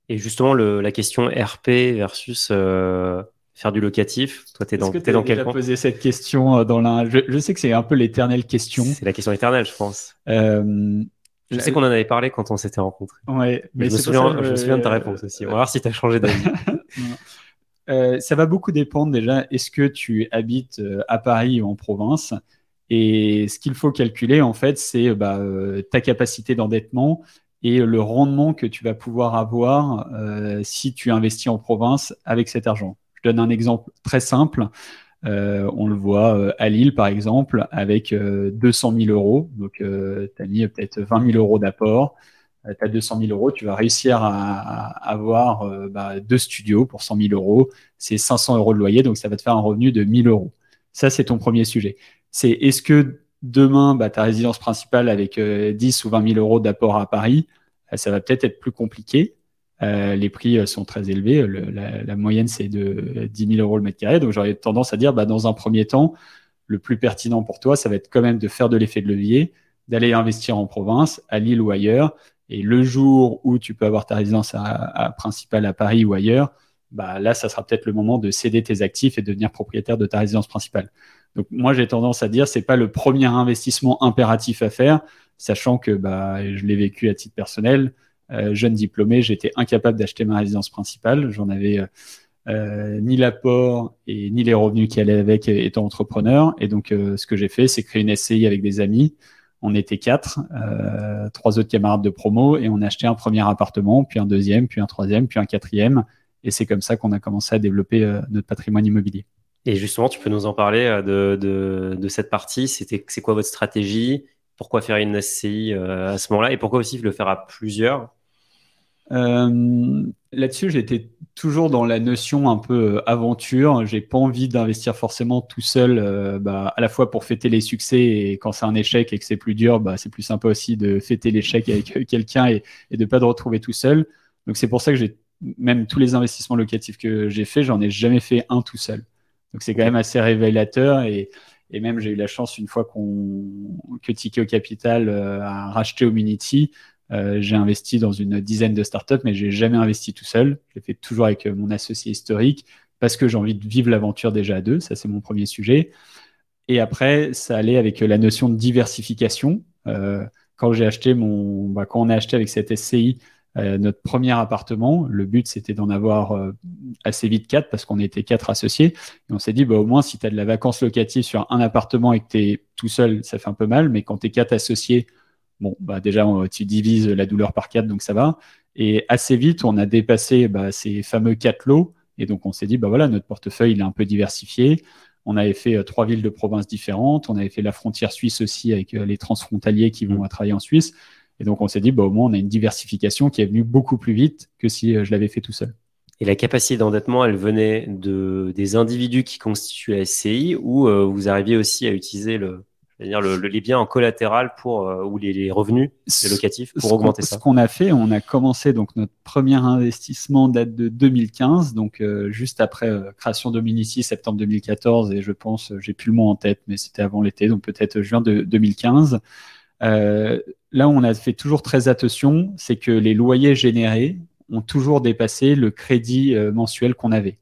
Speaker 3: Et justement, le, la question RP versus euh, faire du locatif, toi, tu es dans,
Speaker 1: es,
Speaker 3: dans quel
Speaker 1: point posé cette question euh, dans la... Je, sais que c'est un peu l'éternelle question.
Speaker 3: C'est la question éternelle, je pense. Euh, je sais qu'on en avait parlé quand on s'était rencontrés.
Speaker 1: Ouais,
Speaker 3: mais je, me souviens, je... me souviens, de ta réponse aussi. On va voir si tu as changé d'avis.
Speaker 1: ça va beaucoup dépendre déjà. Est-ce que tu habites à Paris ou en province? Et ce qu'il faut calculer, en fait, c'est bah, euh, ta capacité d'endettement et le rendement que tu vas pouvoir avoir euh, si tu investis en province avec cet argent. Je donne un exemple très simple. Euh, on le voit à Lille, par exemple, avec 200 000 euros. Donc, tu as mis peut-être 20 000 euros d'apport. tu as 200 000 euros, tu vas réussir à, avoir bah, deux studios pour 100 000 euros. C'est 500 euros de loyer, donc ça va te faire un revenu de 1000 euros. Ça, c'est ton premier sujet c'est est-ce que demain, bah, ta résidence principale avec 10 euh, ou 20 000 euros d'apport à Paris, euh, ça va peut-être être plus compliqué. Euh, les prix sont très élevés. la, moyenne, c'est de 10 000 euros le mètre carré. Donc, j'aurais tendance à dire, bah, dans un premier temps, le plus pertinent pour toi, ça va être quand même de faire de l'effet de levier, d'aller investir en province, à Lille ou ailleurs. Et le jour où tu peux avoir ta résidence principale à Paris ou ailleurs, bah, là, ça sera peut-être le moment de céder tes actifs et de devenir propriétaire de ta résidence principale. Donc moi j'ai tendance à dire c'est pas le premier investissement impératif à faire, sachant que bah, je l'ai vécu à titre personnel. Euh, jeune diplômé, j'étais incapable d'acheter ma résidence principale. J'en avais euh, euh, ni l'apport et ni les revenus qui allaient avec étant entrepreneur. Et donc ce que j'ai fait, c'est créer une SCI avec des amis. On était quatre, trois autres camarades de promo, et on a acheté un premier appartement, puis un deuxième, puis un troisième, puis un quatrième. Et c'est comme ça qu'on a commencé à développer notre patrimoine immobilier.
Speaker 3: Et justement, tu peux nous en parler euh, de, de, de cette partie. C'était, c'est quoi votre stratégie? Pourquoi faire une SCI euh, à ce moment-là? Et pourquoi aussi le faire à plusieurs?
Speaker 1: Euh, Là-dessus, j'étais toujours dans la notion un peu aventure. J'ai pas envie d'investir forcément tout seul, bah, à la fois pour fêter les succès et quand c'est un échec et que c'est plus dur, bah, c'est plus sympa aussi de fêter l'échec avec quelqu'un et, et de pas de retrouver tout seul. Donc c'est pour ça que j'ai même tous les investissements locatifs que j'ai fait, j'en ai jamais fait un tout seul. Donc c'est quand même assez révélateur et, et même j'ai eu la chance une fois qu'on que Tikeo Capital euh, a racheté Omunity, euh, j'ai investi dans une dizaine de startups, mais j'ai jamais investi tout seul. Je l'ai fait toujours avec euh, mon associé historique parce que j'ai envie de vivre l'aventure déjà à deux. Ça c'est mon premier sujet. Et après, ça allait avec la notion de diversification. Euh, quand j'ai acheté mon, bah, quand on a acheté avec cette SCI euh, notre premier appartement, le but c'était d'en avoir euh, assez vite quatre parce qu'on était quatre associés. Et on s'est dit, bah, au moins si tu as de la vacance locative sur un appartement et que tu es tout seul, ça fait un peu mal, mais quand tu es quatre associés, Bon, bah déjà, tu divises la douleur par 4, donc ça va. Et assez vite, on a dépassé bah, ces fameux 4 lots. Et donc, on s'est dit, bah voilà, notre portefeuille il est un peu diversifié. On avait fait euh, trois villes de province différentes. On avait fait la frontière suisse aussi avec les transfrontaliers qui vont mmh. travailler en Suisse. Et donc, on s'est dit, bah, au moins, on a une diversification qui est venue beaucoup plus vite que si je l'avais fait tout seul.
Speaker 3: Et la capacité d'endettement, elle venait de, des individus qui constituent la SCI ou vous arriviez aussi à utiliser le, c'est-à-dire le, les biens en collatéral pour euh, ou les, revenus locatifs pour augmenter ça.
Speaker 1: Ce qu'on a fait, on a commencé donc notre premier investissement date de 2015, donc euh, juste après euh, création Dominici, septembre 2014, et je pense, j'ai plus le mot en tête, mais c'était avant l'été, donc peut-être juin de 2015. Là où on a fait toujours très attention, c'est que les loyers générés ont toujours dépassé le crédit mensuel qu'on avait.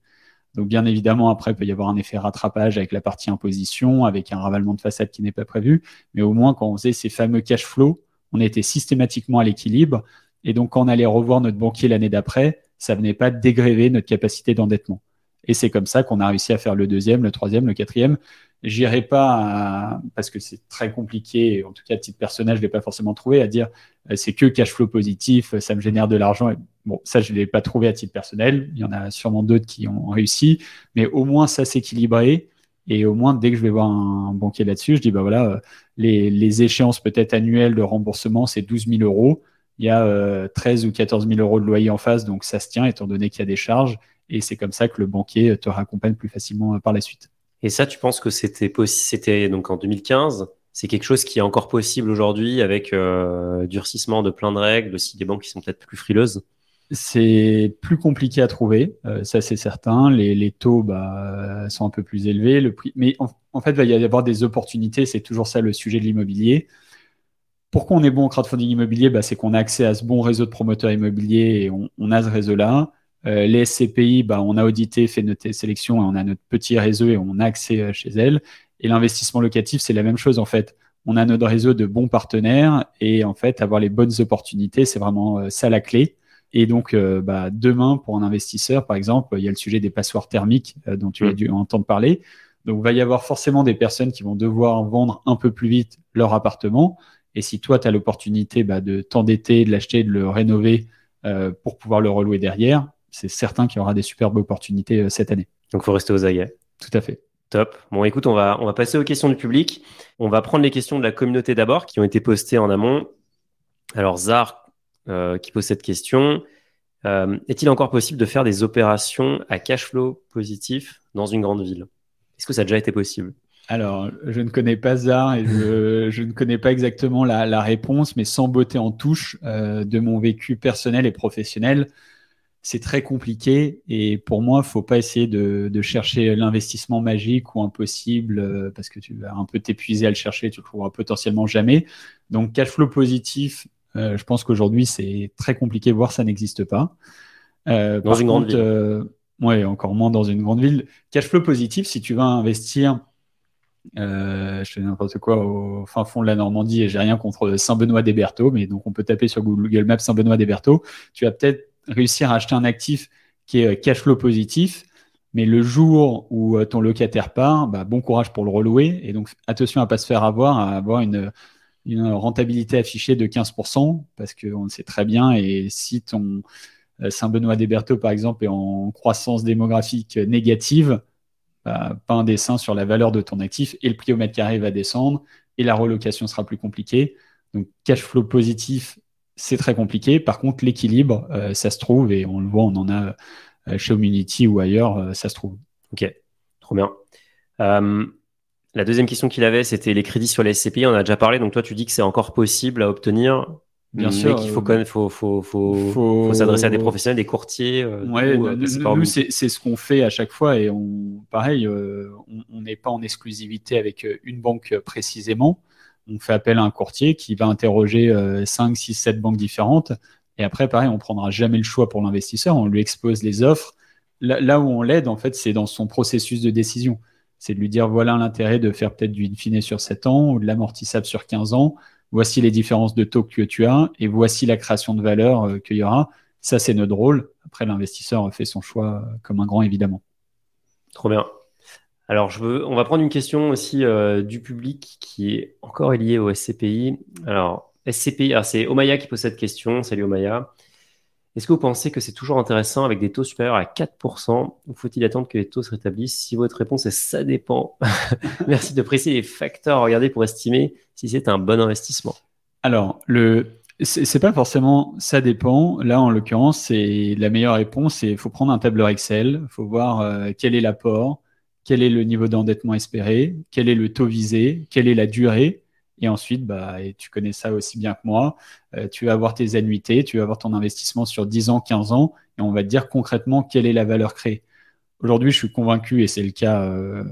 Speaker 1: Donc bien évidemment, après, il peut y avoir un effet rattrapage avec la partie imposition, avec un ravalement de façade qui n'est pas prévu. Mais au moins, quand on faisait ces fameux cash flow, on était systématiquement à l'équilibre. Et donc, quand on allait revoir notre banquier l'année d'après, ça venait pas dégréver notre capacité d'endettement. Et c'est comme ça qu'on a réussi à faire le deuxième, le troisième, le quatrième. J'irai pas parce que c'est très compliqué, en tout cas, à titre personnel, je l'ai pas forcément trouvé à dire euh, c'est que cash flow positif, ça me génère de l'argent. Bon, ça, je l'ai pas trouvé à titre personnel. Il y en a sûrement d'autres qui ont réussi, mais au moins ça s'équilibrait. Et au moins, dès que je vais voir un banquier là-dessus, je dis bah voilà, euh, les, échéances peut-être annuelles de remboursement, c'est 12 000 euros. Il y a euh, 13 ou 14 000 euros de loyer en face, donc ça se tient étant donné qu'il y a des charges. Et c'est comme ça que le banquier te raccompagne plus facilement par la suite.
Speaker 3: Et ça, tu penses que c'était c'était donc en 2015 c'est quelque chose qui est encore possible aujourd'hui avec euh, durcissement de plein de règles, aussi des banques qui sont peut-être plus frileuses?
Speaker 1: C'est plus compliqué à trouver, euh, ça c'est certain. Les, les, taux bah, sont un peu plus élevés. Le prix... Mais en, fait, il va y avoir des opportunités, c'est toujours ça le sujet de l'immobilier. Pourquoi on est bon au crowdfunding immobilier? Bah, C'est qu'on a accès à ce bon réseau de promoteurs immobiliers et on, on a ce réseau-là. Euh, les SCPI, bah, on a audité, fait notre sélection et on a notre petit réseau et on a accès euh, chez elles. Et l'investissement locatif, c'est la même chose en fait. On a notre réseau de bons partenaires et en fait, avoir les bonnes opportunités, c'est vraiment euh, ça la clé. Et donc, bah, demain, pour un investisseur, par exemple, il y a le sujet des passoires thermiques dont tu as mmh. dû entendre parler. Donc, il va y avoir forcément des personnes qui vont devoir vendre un peu plus vite leur appartement. Et si toi, tu as l'opportunité bah, de t'endetter, de l'acheter, de le rénover pour pouvoir le relouer derrière, c'est certain qu'il y aura des superbes opportunités euh, cette année.
Speaker 3: Donc, il faut rester aux aguets.
Speaker 1: Tout à fait.
Speaker 3: Top. Bon, écoute, on va, on va passer aux questions du public. On va prendre les questions de la communauté d'abord, qui ont été postées en amont. Alors, Zar, euh, qui pose cette question. Euh, est-il encore possible de faire des opérations à cash flow positif dans une grande ville? Est-ce que ça a déjà été possible?
Speaker 1: Alors, je ne connais pas Zar et je, ne connais pas exactement la, réponse, mais sans beauté en touche de mon vécu personnel et professionnel, c'est très compliqué et pour moi, faut pas essayer de, chercher l'investissement magique ou impossible euh, parce que tu vas un peu t'épuiser à le chercher, tu le trouveras potentiellement jamais. Donc, cash flow positif, euh, je pense qu'aujourd'hui, c'est très compliqué, voire ça n'existe pas.
Speaker 3: Euh, dans une grande ville.
Speaker 1: ouais, encore moins dans une grande ville. Cash flow positif, si tu vas investir je fais n'importe quoi au fin fond de la Normandie et j'ai rien contre Saint-Benoît-des-Bertaux, mais donc on peut taper sur Google Maps Saint-Benoît-des-Bertaux. Tu vas peut-être réussir à acheter un actif qui est euh, cash flow positif, mais le jour où euh, ton locataire part, bah, bon courage pour le relouer. Et donc, attention à ne pas se faire avoir, à avoir une, rentabilité affichée de 15%, parce qu'on le sait très bien. Et si ton euh, Saint-Benoît-des-Bertaux, par exemple, est en croissance démographique négative, bah, pas un dessin sur la valeur de ton actif et le prix au mètre carré va descendre et la relocation sera plus compliquée. Donc, cash flow positif c'est très compliqué. Par contre, l'équilibre, euh, ça se trouve, et on le voit, on en a euh, chez Community ou ailleurs, euh, ça se trouve.
Speaker 3: Ok, trop bien. la deuxième question qu'il avait, c'était les crédits sur les SCPI. On a déjà parlé, donc toi, tu dis que c'est encore possible à obtenir. Bien mais sûr, qu'il faut faut, faut, faut, s'adresser à des professionnels, des courtiers.
Speaker 1: ouais, nous, c'est ce qu'on fait à chaque fois et on, pareil, on n'est pas en exclusivité avec une banque précisément on fait appel à un courtier qui va interroger 5, 6, 7 banques différentes. Et après, pareil, on prendra jamais le choix pour l'investisseur. On lui expose les offres. Là, où on l'aide, en fait, c'est dans son processus de décision. C'est de lui dire voilà l'intérêt de faire peut-être du in sur 7 ans ou de l'amortissable sur 15 ans. Voici les différences de taux que tu as et voici la création de valeur euh, qu'il y aura. Ça, c'est notre rôle. Après, l'investisseur fait son choix euh, comme un grand, évidemment.
Speaker 3: Trop bien. Alors, je veux, on va prendre une question aussi euh, du public qui est encore liée au SCPI. Alors, SCPI, c'est Omaya qui pose cette question. Salut Omaya. Est-ce que vous pensez que c'est toujours intéressant avec des taux supérieurs à 4% ou faut-il attendre que les taux se rétablissent? Si votre réponse est ça dépend, merci de préciser les facteurs à regarder pour estimer si c'est un bon investissement.
Speaker 1: Alors, le, c'est pas forcément ça dépend. Là, en l'occurrence, c'est la meilleure réponse. C'est faut prendre un tableur Excel, faut voir euh, quel est l'apport, quel est le niveau d'endettement espéré, quel est le taux visé, quelle est la durée et ensuite, bah, et tu connais ça aussi bien que moi, euh, tu vas avoir tes annuités, tu vas avoir ton investissement sur 10 ans, 15 ans, et on va te dire concrètement quelle est la valeur créée. Aujourd'hui, je suis convaincu, et c'est le cas euh,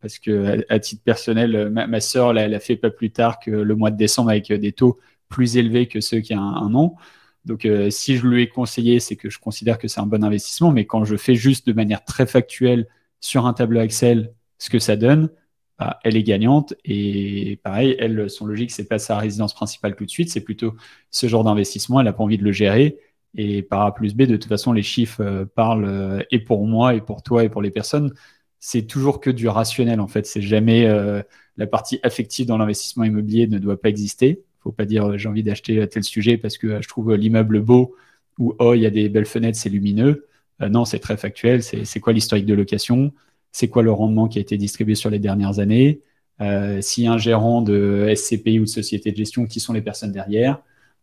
Speaker 1: parce que à, titre personnel, ma, ma sœur l'a fait pas plus tard que le mois de décembre avec des taux plus élevés que ceux qui a un, an. Donc, euh, si je lui ai conseillé, c'est que je considère que c'est un bon investissement. Mais quand je fais juste de manière très factuelle sur un tableau Excel ce que ça donne, bah, elle est gagnante. Et pareil, elle, son logique, c'est pas sa résidence principale tout de suite, c'est plutôt ce genre d'investissement. Elle a pas envie de le gérer. Et par A plus B, de toute façon, les chiffres euh, parlent euh, et pour moi, et pour toi, et pour les personnes. C'est toujours que du rationnel, en fait. C'est jamais euh, la partie affective dans l'investissement immobilier ne doit pas exister. Faut pas dire j'ai envie d'acheter tel sujet parce que je trouve l'immeuble beau ou oh, il y a des belles fenêtres, c'est lumineux. Non, c'est très factuel. C'est quoi l'historique de location? C'est quoi le rendement qui a été distribué sur les dernières années, euh, s'il y a un gérant de SCPI ou de société de gestion, qui sont les personnes derrière?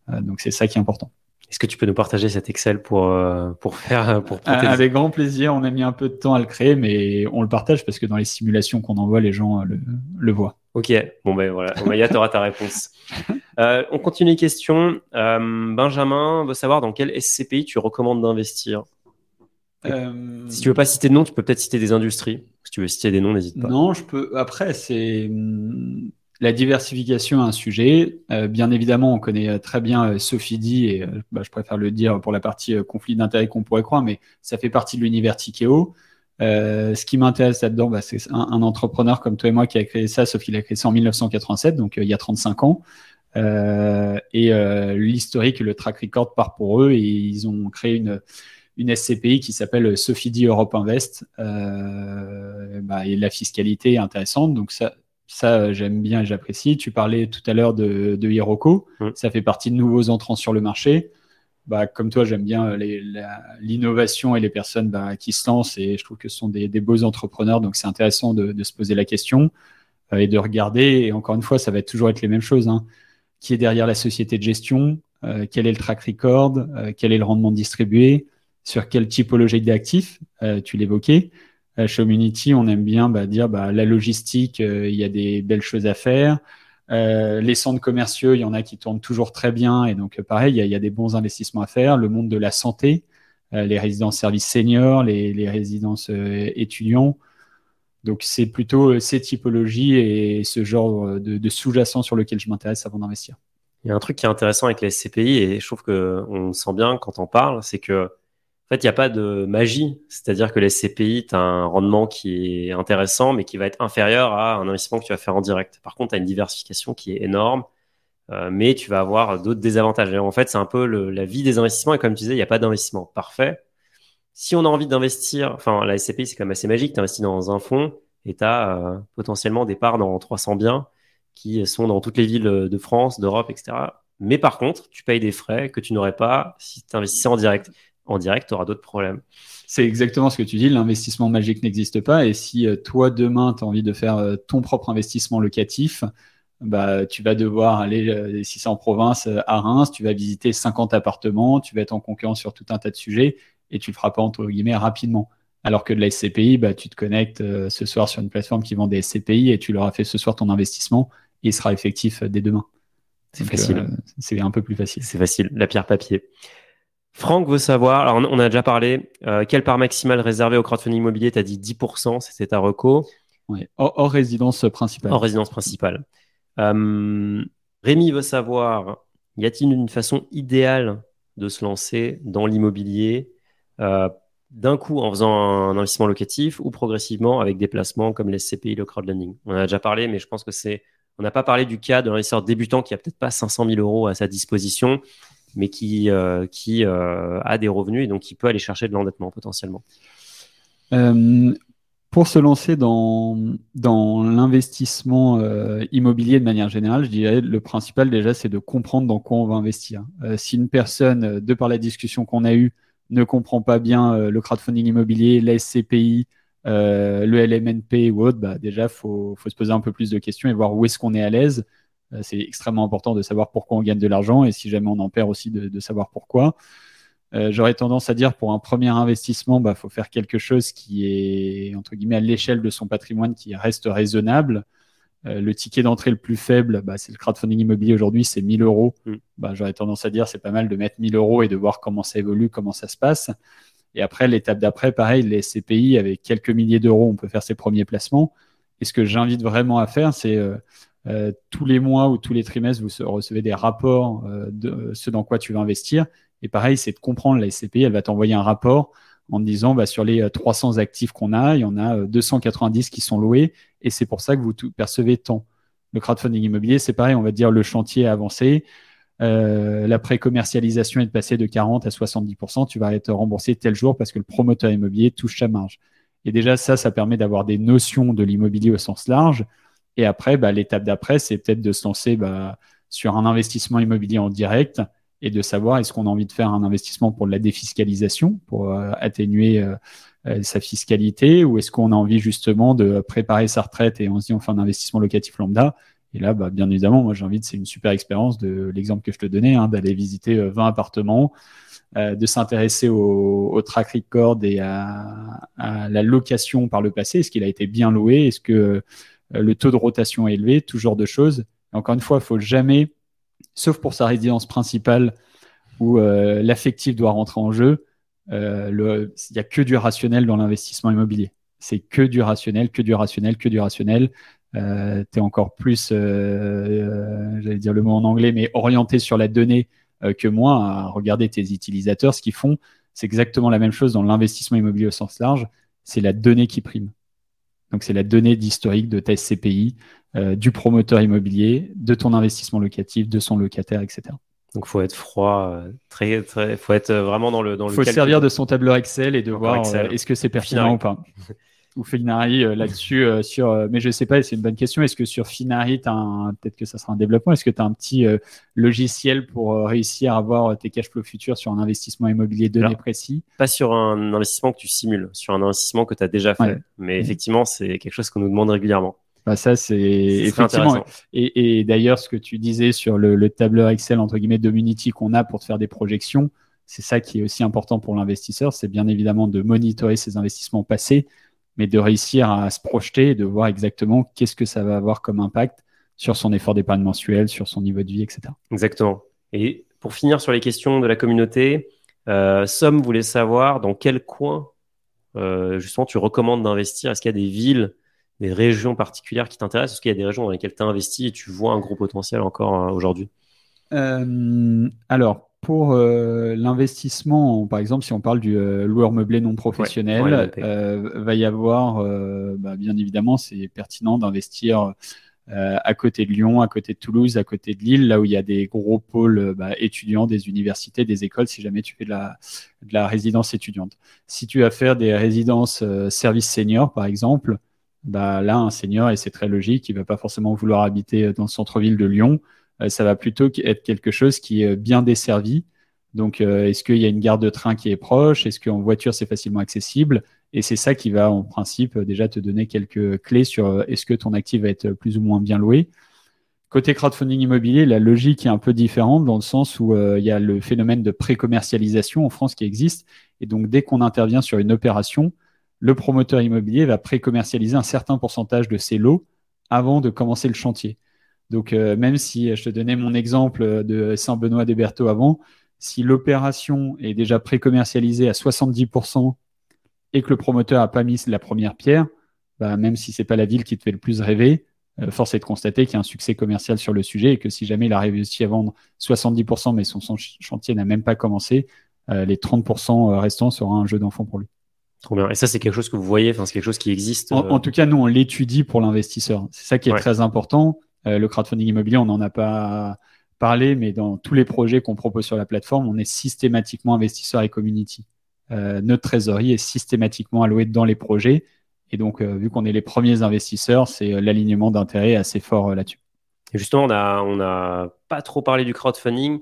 Speaker 1: Euh, donc c'est ça qui est important.
Speaker 3: Est-ce que tu peux nous partager cet Excel pour, euh, pour faire pour
Speaker 1: Avec grand plaisir. On a mis un peu de temps à le créer, mais on le partage parce que dans les simulations qu'on envoie, les gens le, voient.
Speaker 3: Ok, bon ben voilà, Maya, tu auras ta réponse. on continue les questions. Benjamin veut savoir dans quel SCPI tu recommandes d'investir. Euh, si tu veux pas citer de nom, tu peux peut-être citer des industries. Si tu veux citer des noms, n'hésite pas.
Speaker 1: Non, je peux. Après, c'est hum, la diversification un sujet. Euh, bien évidemment, on connaît euh, très bien Sophie D et bah, je préfère le dire pour la partie conflit d'intérêts qu'on pourrait croire, mais ça fait partie de l'univers Tikeo. ce qui m'intéresse là-dedans, bah, c'est un, entrepreneur comme toi et moi qui a créé ça, sauf qu'il a créé ça en 1987, donc il y a 35 ans. et l'historique, le track record part pour eux et ils ont créé une une SCPI qui s'appelle Sophie Europe Invest. Euh, bah, et la fiscalité est intéressante. Donc ça, ça j'aime bien et j'apprécie. Tu parlais tout à l'heure de, de Hiroko. Ça fait partie de nouveaux entrants sur le marché. Bah, comme toi, j'aime bien l'innovation et les personnes bah, qui se lancent et je trouve que ce sont des, beaux entrepreneurs. Donc c'est intéressant de, se poser la question euh, et de regarder. Et encore une fois, ça va toujours être les mêmes choses. Hein. Qui est derrière la société de gestion euh, Quel est le track record euh, Quel est le rendement distribué sur quelle typologie d'actifs, euh, tu l'évoquais. Euh, chez Community, on aime bien bah, dire bah, la logistique, euh, il y a des belles choses à faire. les centres commerciaux, il y en a qui tournent toujours très bien et donc pareil, il y, a, des bons investissements à faire. Le monde de la santé, les résidences services seniors, les, résidences étudiants. Donc c'est plutôt ces typologies et ce genre de, sous-jacent sur lequel je m'intéresse avant d'investir.
Speaker 3: Il y a un truc qui est intéressant avec les SCPI et je trouve qu'on sent bien quand on parle, c'est que en fait, il n'y a pas de magie. C'est-à-dire que les SCPI, tu as un rendement qui est intéressant, mais qui va être inférieur à un investissement que tu vas faire en direct. Par contre, tu as une diversification qui est énorme, euh, mais tu vas avoir d'autres désavantages. En fait, c'est un peu la vie des investissements. Et comme tu disais, il n'y a pas d'investissement parfait. Si on a envie d'investir, enfin, la SCPI, c'est quand même assez magique. Tu investis dans un fonds et tu as euh, potentiellement des parts dans 300 biens qui sont dans toutes les villes de France, d'Europe, etc. Mais par contre, tu payes des frais que tu n'aurais pas si tu investissais en direct en direct, tu auras d'autres problèmes.
Speaker 1: C'est exactement ce que tu dis, l'investissement magique n'existe pas. Et si euh, toi, demain, tu as envie de faire euh, ton propre investissement locatif, bah, tu vas devoir aller, euh, si c'est en province, à Reims, tu vas visiter 50 appartements, tu vas être en concurrence sur tout un tas de sujets et tu le feras pas, entre guillemets, rapidement. Alors que de la SCPI, bah, tu te connectes ce soir sur une plateforme qui vend des SCPI et tu leur as fait ce soir ton investissement et il sera effectif dès demain.
Speaker 3: C'est facile.
Speaker 1: c'est un peu plus facile.
Speaker 3: C'est facile, la pierre papier. Franck veut savoir, alors on a déjà parlé, euh, quelle part maximale réservée au crowdfunding immobilier Tu as dit 10%, c'était ta reco.
Speaker 1: Oui, hors, résidence principale.
Speaker 3: Hors résidence principale. Euh, Rémi veut savoir, y a-t-il une façon idéale de se lancer dans l'immobilier euh, d'un coup en faisant un investissement locatif ou progressivement avec des placements comme les CPI, le crowdlending? On en a déjà parlé, mais je pense que c'est. On n'a pas parlé du cas de l'investisseur débutant qui a peut-être pas 500 000 euros à sa disposition mais qui, euh, qui euh, a des revenus et donc qui peut aller chercher de l'endettement potentiellement
Speaker 1: euh, pour se lancer dans, dans l'investissement immobilier de manière générale, je dirais le principal déjà, c'est de comprendre dans quoi on va investir. Si une personne, de par la discussion qu'on a eue, ne comprend pas bien le crowdfunding immobilier, la SCPI, le LMNP ou autre, bah, déjà, il faut, faut, se poser un peu plus de questions et voir où est-ce qu'on est à l'aise. C'est extrêmement important de savoir pourquoi on gagne de l'argent et si jamais on en perd aussi, de, de savoir pourquoi. Euh, j'aurais tendance à dire pour un premier investissement, il bah, faut faire quelque chose qui est entre guillemets à l'échelle de son patrimoine qui reste raisonnable. Euh, le ticket d'entrée le plus faible, bah, c'est le crowdfunding immobilier aujourd'hui, c'est 1000 euros. Mm. Bah, j'aurais tendance à dire c'est pas mal de mettre 1000 euros et de voir comment ça évolue, comment ça se passe. Et après, l'étape d'après, pareil, les SCPI, avec quelques milliers d'euros, on peut faire ses premiers placements. Et ce que j'invite vraiment à faire, c'est euh, tous les mois ou tous les trimestres, vous recevez des rapports de ce dans quoi tu vas investir et pareil, c'est de comprendre la SCPI, elle va t'envoyer un rapport en te disant bah, sur les 300 euh, actifs qu'on a, il y en a 290 euh, qui sont loués et c'est pour ça que vous percevez tant. Le crowdfunding immobilier, c'est pareil, on va dire le chantier avancé, euh, la pré-commercialisation est de passer de 40 à 70%, tu vas être remboursé tel jour parce que le promoteur immobilier touche sa marge. Et déjà, ça, ça permet d'avoir des notions de l'immobilier au sens large. Et après, bah, l'étape d'après, c'est peut-être de se lancer bah, sur un investissement immobilier en direct et de savoir est-ce qu'on a envie de faire un investissement pour la défiscalisation, pour euh, atténuer euh, euh, sa fiscalité, ou est-ce qu'on a envie justement de préparer sa retraite et on se dit on fait un investissement locatif lambda. Et là, bah, bien évidemment, moi j'invite, c'est une super expérience de l'exemple que je te donnais, hein, d'aller visiter 20 appartements, de s'intéresser au, track record et à, la location par le passé. Est-ce qu'il a été bien loué? Est-ce que le taux de rotation élevé Tout genre de choses. encore une fois, il faut jamais sauf pour sa résidence principale où euh, l'affectif doit rentrer en jeu. Euh, il n'y a que du rationnel dans l'investissement immobilier. C'est que du rationnel, que du rationnel, que du rationnel. Euh, tu es encore plus, j'allais dire le mot en anglais, mais orienté sur la donnée que moi, à regarder tes utilisateurs. Ce qu'ils font, c'est exactement la même chose dans l'investissement immobilier au sens large. C'est la donnée qui prime. Donc, c'est la donnée d'historique de ta SCPI, euh, du promoteur immobilier, de ton investissement locatif, de son locataire, etc.
Speaker 3: Donc, faut être froid, euh, très, très, faut être vraiment dans le dans
Speaker 1: faut servir de son tableur Excel et de voir euh, est-ce que c'est pertinent ou pas. ou Finari euh, là-dessus euh, sur euh, mais je sais pas c'est une bonne question. Est-ce que sur Finari peut-être que ça sera un développement? Est-ce que tu as un petit logiciel pour réussir à avoir tes cash flows futurs sur un investissement immobilier donné précis?
Speaker 3: pas sur un investissement que tu simules sur un investissement que tu as déjà fait. Mais effectivement c'est quelque chose qu'on nous demande régulièrement.
Speaker 1: Bah ça c'est effectivement. et, et d'ailleurs ce que tu disais sur le, le tableur Excel entre guillemets Domunity qu'on a pour te faire des projections c'est ça qui est aussi important pour l'investisseur c'est bien évidemment de monitorer ses investissements passés mais de réussir à se projeter et de voir exactement qu'est-ce que ça va avoir comme impact sur son effort d'épargne mensuel, sur son niveau de vie, etc.
Speaker 3: Exactement. Et pour finir sur les questions de la communauté, euh, Somme voulait savoir dans quel coin euh, justement tu recommandes d'investir. Est-ce qu'il y a des villes, des régions particulières qui t'intéressent? Est-ce qu'il y a des régions dans lesquelles tu as investi et tu vois un gros potentiel encore euh, aujourd'hui?
Speaker 1: Euh, Alors, pour euh, l'investissement, par exemple, si on parle du euh, loueur meublé non professionnel, euh, va y avoir, bah, bien évidemment, c'est pertinent d'investir à côté de Lyon, à côté de Toulouse, à côté de Lille, là où il y a des gros pôles bah, étudiants, des universités, des écoles, si jamais tu fais de la, de la résidence étudiante. Si tu vas faire des résidences services seniors, par exemple, bah, là, un senior, et c'est très logique, il va pas forcément vouloir habiter dans le centre-ville de Lyon. Euh, ça va plutôt être quelque chose qui est bien desservi. Donc, euh, est-ce qu'il y a une gare de train qui est proche? Est-ce qu'en voiture, c'est facilement accessible? Et c'est ça qui va, en principe, déjà te donner quelques clés sur euh, est-ce que ton actif va être plus ou moins bien loué. Côté crowdfunding immobilier, la logique est un peu différente dans le sens où il y a le phénomène de pré-commercialisation en France qui existe. Et donc, dès qu'on intervient sur une opération, le promoteur immobilier va pré-commercialiser un certain pourcentage de ses lots avant de commencer le chantier. Donc, euh, même si je te donnais mon exemple de Saint-Benoît des Berthaud avant, si l'opération est déjà pré-commercialisée à 70% et que le promoteur n'a pas mis la première pierre, bah, même si ce n'est pas la ville qui te fait le plus rêver, euh, force est de constater qu'il y a un succès commercial sur le sujet et que si jamais il a réussi à vendre 70%, mais son, chantier n'a même pas commencé, euh, les 30% restants seront un jeu d'enfant pour lui.
Speaker 3: Trop bien. Et ça, c'est quelque chose que vous voyez, c'est quelque chose qui existe.
Speaker 1: En, tout cas, nous, on l'étudie pour l'investisseur. C'est ça qui est très important. Euh, le crowdfunding immobilier, on n'en a pas parlé, mais dans tous les projets qu'on propose sur la plateforme, on est systématiquement investisseur et community. Euh, notre trésorerie est systématiquement allouée dans les projets Et donc, vu qu'on est les premiers investisseurs, c'est l'alignement d'intérêt assez fort là-dessus.
Speaker 3: Justement, on n'a on a pas trop parlé du crowdfunding.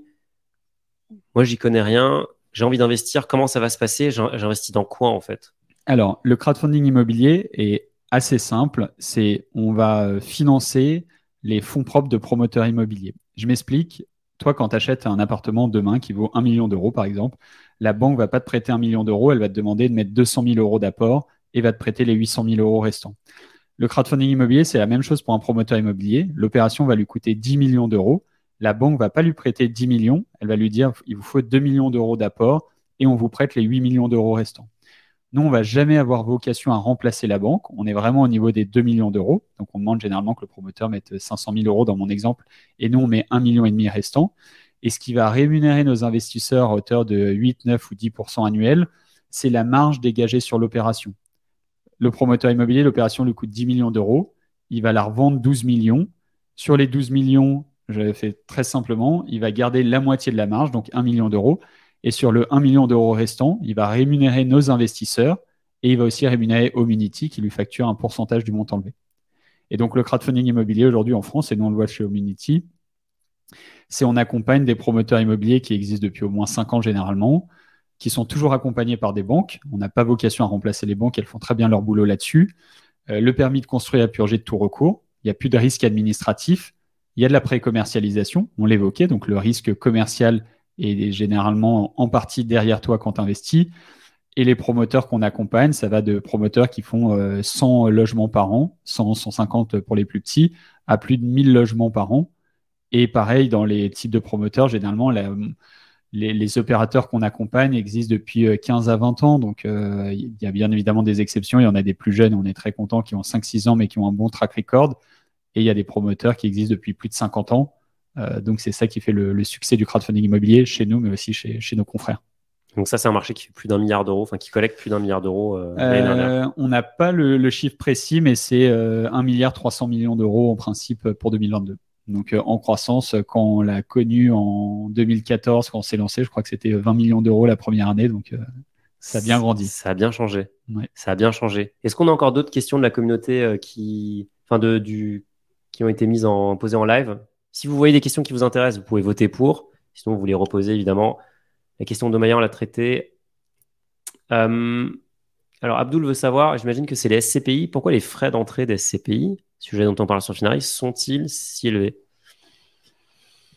Speaker 3: Moi, j'y connais rien. J'ai envie d'investir. Comment ça va se passer? J'investis dans quoi en fait?
Speaker 1: Alors, le crowdfunding immobilier est assez simple. C'est on va financer les fonds propres de promoteurs immobiliers. Je m'explique. Toi, quand tu achètes un appartement demain qui vaut 1 million d'euros, par exemple, la banque va pas te prêter 1 million d'euros, elle va te demander de mettre 200 000 euros d'apport et va te prêter les 800 000 euros restants. Le crowdfunding immobilier, c'est la même chose pour un promoteur immobilier. L'opération va lui coûter 10 millions d'euros. La banque va pas lui prêter 10 millions, elle va lui dire il vous faut 2 millions d'euros d'apport et on vous prête les 8 millions d'euros restants. Nous, on va jamais avoir vocation à remplacer la banque. On est vraiment au niveau des 2 millions d'euros. Donc, on demande généralement que le promoteur mette 500 000 euros dans mon exemple. Et nous, on met 1,5 million restant. Et ce qui va rémunérer nos investisseurs à hauteur de 8, 9 ou 10% annuels, c'est la marge dégagée sur l'opération. Le promoteur immobilier, l'opération lui coûte 10 millions d'euros. Il va la revendre 12 millions. Sur les 12 millions, je fait très simplement, il va garder la moitié de la marge, donc 1 million d'euros. Et sur le 1 million d'euros restant, il va rémunérer nos investisseurs et il va aussi rémunérer Omunity qui lui facture un pourcentage du montant levé. Et donc le crowdfunding immobilier aujourd'hui en France, et nous on le voit chez Omunity, c'est on accompagne des promoteurs immobiliers qui existent depuis au moins 5 ans généralement, qui sont toujours accompagnés par des banques. On n'a pas vocation à remplacer les banques, elles font très bien leur boulot là-dessus. Euh, le permis de construire a purgé de tout recours. Il n'y a plus de risque administratif. Il y a de la pré-commercialisation, on l'évoquait, donc le risque commercial et généralement en partie derrière toi quand tu investis. Et les promoteurs qu'on accompagne, ça va de promoteurs qui font 100 euh, logements par an, 100, 150 pour les plus petits, à plus de 1000 logements par an. Et pareil, dans les types de promoteurs, généralement, les, opérateurs qu'on accompagne existent depuis 15 euh, à 20 ans. Donc, euh, il y a bien évidemment des exceptions. Il y en a des plus jeunes, on est très contents, qui ont 5-6 ans, mais qui ont un bon track record. Et il y a des promoteurs qui existent depuis plus de 50 ans. Euh, donc c'est ça qui fait le, succès du crowdfunding immobilier chez nous, mais aussi chez, nos confrères.
Speaker 3: Donc ça, c'est un marché qui fait plus d'un milliard d'euros, enfin qui collecte plus d'un milliard d'euros.
Speaker 1: Euh, euh, on n'a pas le, chiffre précis, mais c'est 1 milliard 300 millions d'euros en principe pour 2022. Donc en croissance, quand on l'a connu en 2014, quand on s'est lancé, je crois que c'était 20 millions d'euros la première année. Donc ça a bien grandi.
Speaker 3: Ça a bien changé. Ça a bien changé. Est-ce qu'on a encore d'autres questions de la communauté qui, enfin de, du, qui ont été mises en posées en live? Si vous voyez des questions qui vous intéressent, vous pouvez voter pour. Sinon, vous les reposez évidemment. La question de Maillan, on l'a traitée. Euh, alors, Abdul veut savoir, j'imagine que c'est les SCPI. Pourquoi les frais d'entrée des SCPI, sujet dont on parle sur Finaris, sont-ils si élevés?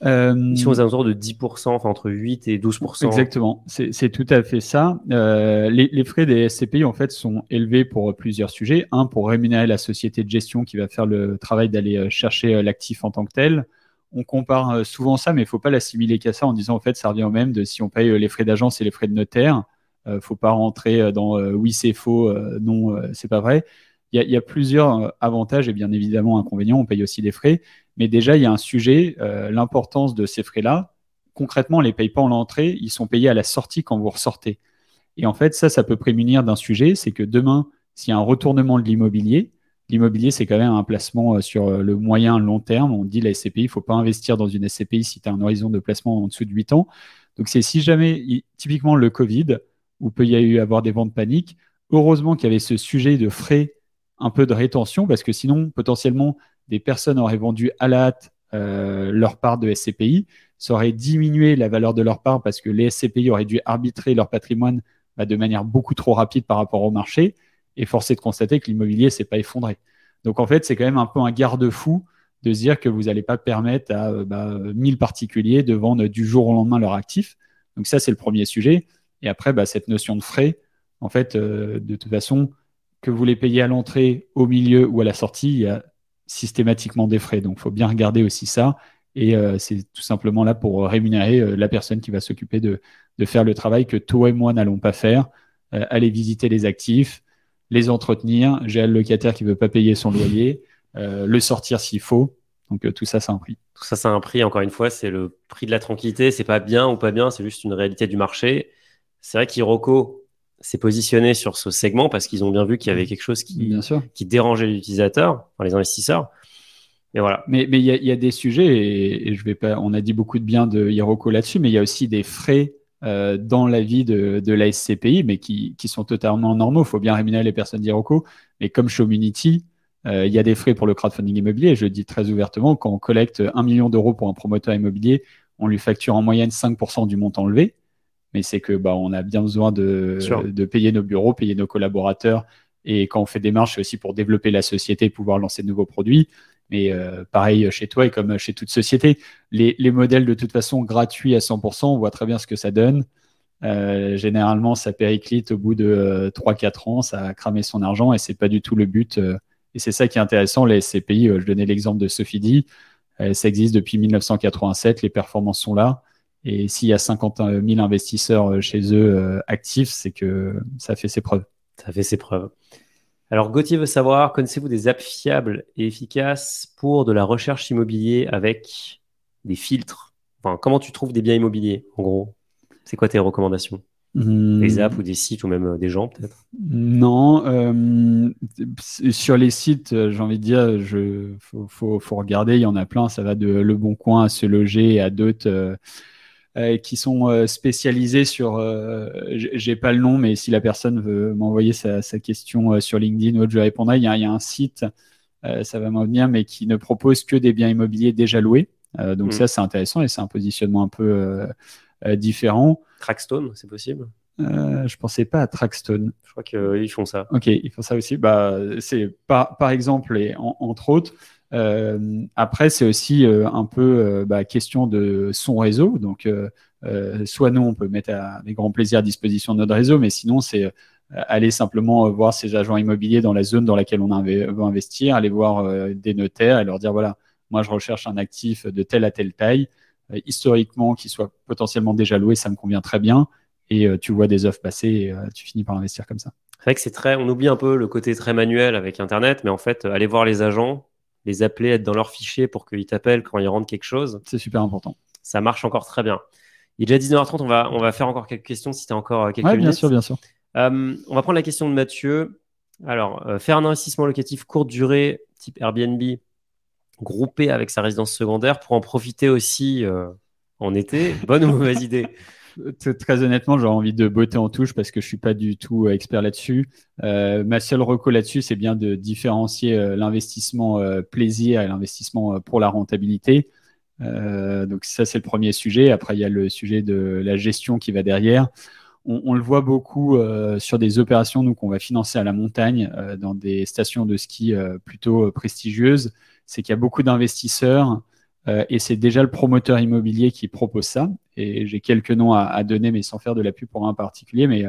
Speaker 3: Euh, Ils sont aux alentours de 10%, enfin entre 8 et 12%.
Speaker 1: Exactement, c'est tout à fait ça. Euh, les, les, frais des SCPI, en fait, sont élevés pour plusieurs sujets. Un, pour rémunérer la société de gestion qui va faire le travail d'aller chercher l'actif en tant que tel on compare euh, souvent ça, mais il ne faut pas l'assimiler qu'à ça en disant en fait ça revient au même de si on paye euh, les frais d'agence et les frais de notaire. Il euh, faut pas rentrer dans oui c'est faux, non c'est pas vrai. Il y, a plusieurs avantages et bien évidemment inconvénients. On paye aussi des frais, mais déjà il y a un sujet, l'importance de ces frais-là. Concrètement, on les paye pas en l'entrée, ils sont payés à la sortie quand vous ressortez. Et en fait, ça, ça peut prémunir d'un sujet, c'est que demain, s'il y a un retournement de l'immobilier, l'immobilier, c'est quand même un placement euh, sur euh, le moyen long terme. On dit la SCPI, il ne faut pas investir dans une SCPI si tu as un horizon de placement en dessous de 8 ans. Donc, c'est si jamais, typiquement le Covid, où peut y avoir des ventes paniques, heureusement qu'il y avait ce sujet de frais, un peu de rétention, parce que sinon, potentiellement, des personnes auraient vendu à la hâte euh, leur part de SCPI, ça aurait diminué la valeur de leur part parce que les SCPI auraient dû arbitrer leur patrimoine bah, de manière beaucoup trop rapide par rapport au marché et forcé de constater que l'immobilier s'est pas effondré. Donc en fait, c'est quand même un peu un garde-fou de se dire que vous n'allez pas permettre à euh, bah, 1000 particuliers de vendre du jour au lendemain leur actif. Donc ça, c'est le premier sujet. Et après, bah, cette notion de frais, en fait, euh, de toute façon, que vous les payez à l'entrée, au milieu ou à la sortie, il y a systématiquement des frais. Donc il faut bien regarder aussi ça. Et euh, c'est tout simplement là pour rémunérer la personne qui va s'occuper de, faire le travail que toi et moi n'allons pas faire. aller visiter les actifs, les entretenir, j'ai le locataire qui veut pas payer son loyer, euh, le sortir s'il faut. Donc euh, tout ça, c'est un prix.
Speaker 3: Tout ça, c'est un prix. Encore une fois, c'est le prix de la tranquillité. C'est pas bien ou pas bien, c'est juste une réalité du marché. C'est vrai qu'Iroco s'est positionné sur ce segment parce qu'ils ont bien vu qu'il y avait quelque chose qui, qui dérangeait l'utilisateur, les investisseurs.
Speaker 1: Et voilà. Mais il y, a des sujets et, je vais pas. On a dit beaucoup de bien de Hiroko là-dessus, mais il y a aussi des frais euh, dans la vie de, de la SCPI, mais qui, qui, sont totalement normaux. Il faut bien rémunérer les personnes d'Iroco. Mais comme chez Community, il y a des frais pour le crowdfunding immobilier. je dis très ouvertement, quand on collecte un million d'euros pour un promoteur immobilier, on lui facture en moyenne 5% du montant levé. Mais c'est que bah, on a bien besoin de, de payer nos bureaux, payer nos collaborateurs. Et quand on fait des marches, c'est aussi pour développer la société, pouvoir lancer de nouveaux produits. Mais euh, pareil chez toi et comme chez toute société, les, les, modèles de toute façon gratuits à 100%, on voit très bien ce que ça donne. Euh, généralement, ça périclite au bout de 3-4 euh, ans, ça a cramé son argent et c'est pas du tout le but. et c'est ça qui est intéressant. Les SCPI, je donnais l'exemple de D, ça existe depuis 1987, les performances sont là. Et s'il y a 50 000 investisseurs chez eux actifs, c'est que ça fait ses preuves.
Speaker 3: Ça fait ses preuves. Alors Gauthier veut savoir, connaissez-vous des apps fiables et efficaces pour de la recherche immobilier avec des filtres? Enfin, Comment tu trouves des biens immobiliers, en gros? C'est quoi tes recommandations? Hmm. Des apps ou des sites ou même euh, des gens peut-être?
Speaker 1: Non, euh, sur les sites, euh, j'ai envie de dire, il faut, faut, regarder, il y en a plein, ça va de Le Bon Coin à Se Loger à d'autres. Euh, qui sont euh, spécialisés sur, euh, j'ai pas le nom, mais si la personne veut m'envoyer sa, question sur LinkedIn ou autre, je répondrai. Il y a, il y a un site, ça va m'en venir, mais qui ne propose que des biens immobiliers déjà loués. donc mm. ça, c'est intéressant et c'est un positionnement un peu différent.
Speaker 3: Trackstone, c'est possible?
Speaker 1: Euh, je pensais pas à Trackstone.
Speaker 3: Je crois qu'ils font ça.
Speaker 1: Ok, ils font ça aussi. Bah, c'est par, par exemple et entre autres, euh, après, c'est aussi euh, un peu euh, bah, question de son réseau. Donc, soit nous, on peut mettre avec grand plaisir à disposition notre réseau, mais sinon, c'est aller simplement voir ces agents immobiliers dans la zone dans laquelle on veut investir, aller voir des notaires et leur dire voilà, moi, je recherche un actif de telle à telle taille, historiquement, qui soit potentiellement déjà loué, ça me convient très bien. Et tu vois des offres passer et tu finis par investir comme ça.
Speaker 3: C'est vrai que c'est très, on oublie un peu le côté très manuel avec Internet, mais en fait, aller voir les agents, les appeler, être dans leur fichier pour qu'ils t'appellent quand ils rentrent quelque chose.
Speaker 1: C'est super important.
Speaker 3: Ça marche encore très bien. Il est déjà 19h30, on va, on va faire encore quelques questions si tu as encore euh, quelques ouais,
Speaker 1: bien sûr, bien sûr.
Speaker 3: Euh, on va prendre la question de Mathieu. Alors, euh, faire un investissement locatif courte durée, type Airbnb, groupé avec sa résidence secondaire pour en profiter aussi en été, bonne ou mauvaise idée?
Speaker 1: Très honnêtement, j'aurais envie de botter en touche parce que je suis pas du tout euh, expert là-dessus. Euh, ma seule reco là-dessus, c'est bien de différencier euh, l'investissement plaisir et l'investissement pour la rentabilité. donc ça, c'est le premier sujet. Après, il y a le sujet de la gestion qui va derrière. On, le voit beaucoup sur des opérations qu'on va financer à la montagne dans des stations de ski plutôt prestigieuses. C'est qu'il y a beaucoup d'investisseurs et c'est déjà le promoteur immobilier qui propose ça. Et j'ai quelques noms à, donner, mais sans faire de la pub pour un particulier. Mais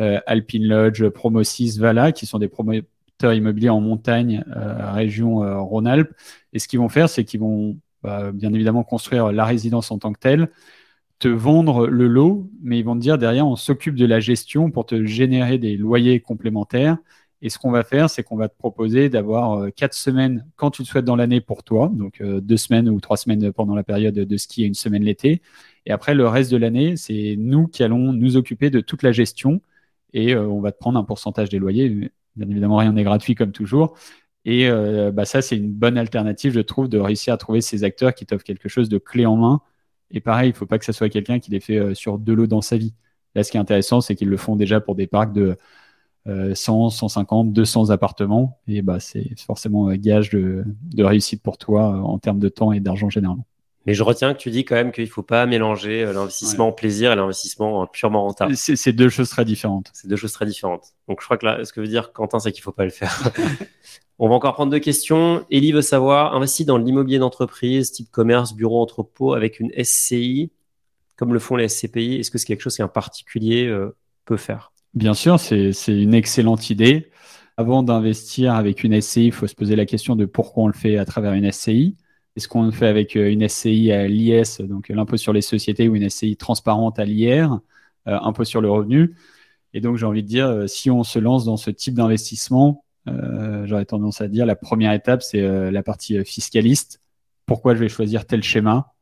Speaker 1: euh, Alpine Lodge, Promosis, Vala, qui sont des promoteurs immobiliers en montagne, euh, région Rhône-Alpes. Et ce qu'ils vont faire, c'est qu'ils vont bah, bien évidemment construire la résidence en tant que telle, te vendre le lot, mais ils vont te dire derrière, on s'occupe de la gestion pour te générer des loyers complémentaires et ce qu'on va faire, c'est qu'on va te proposer d'avoir euh, quatre semaines quand tu le souhaites dans l'année pour toi, donc euh, deux semaines ou trois semaines pendant la période de ski et une semaine l'été. Et après, le reste de l'année, c'est nous qui allons nous occuper de toute la gestion et euh, on va te prendre un pourcentage des loyers. Bien évidemment, rien n'est gratuit comme toujours. Et bah, ça, c'est une bonne alternative, je trouve, de réussir à trouver ces acteurs qui t'offrent quelque chose de clé en main. Et pareil, il ne faut pas que ce soit quelqu'un qui les fait sur deux lots dans sa vie. Là, ce qui est intéressant, c'est qu'ils le font déjà pour des parcs de 100, 150, 200 appartements. Et bah, c'est forcément un gage de, réussite pour toi euh, en termes de temps et d'argent généralement.
Speaker 3: Mais je retiens que tu dis quand même qu'il ne faut pas mélanger euh, l'investissement en plaisir et l'investissement euh, purement rentable.
Speaker 1: C'est deux choses très différentes.
Speaker 3: C'est deux choses très différentes. Donc je crois que là, ce que veut dire Quentin, c'est qu'il ne faut pas le faire. On va encore prendre deux questions. Elie veut savoir, investi dans l'immobilier d'entreprise, type commerce, bureau, entrepôt, avec une SCI, comme le font les SCPI, est-ce que c'est quelque chose qu'un particulier peut faire?
Speaker 1: Bien sûr, c'est une excellente idée. Avant d'investir avec une SCI, il faut se poser la question de pourquoi on le fait à travers une SCI. Est-ce qu'on le fait avec euh, une SCI à l'IS, donc l'impôt sur les sociétés, ou une SCI transparente à l'IR, euh, impôt sur le revenu? Et donc, j'ai envie de dire, euh, si on se lance dans ce type d'investissement, j'aurais tendance à dire la première étape, c'est la partie fiscaliste. Pourquoi je vais choisir tel schéma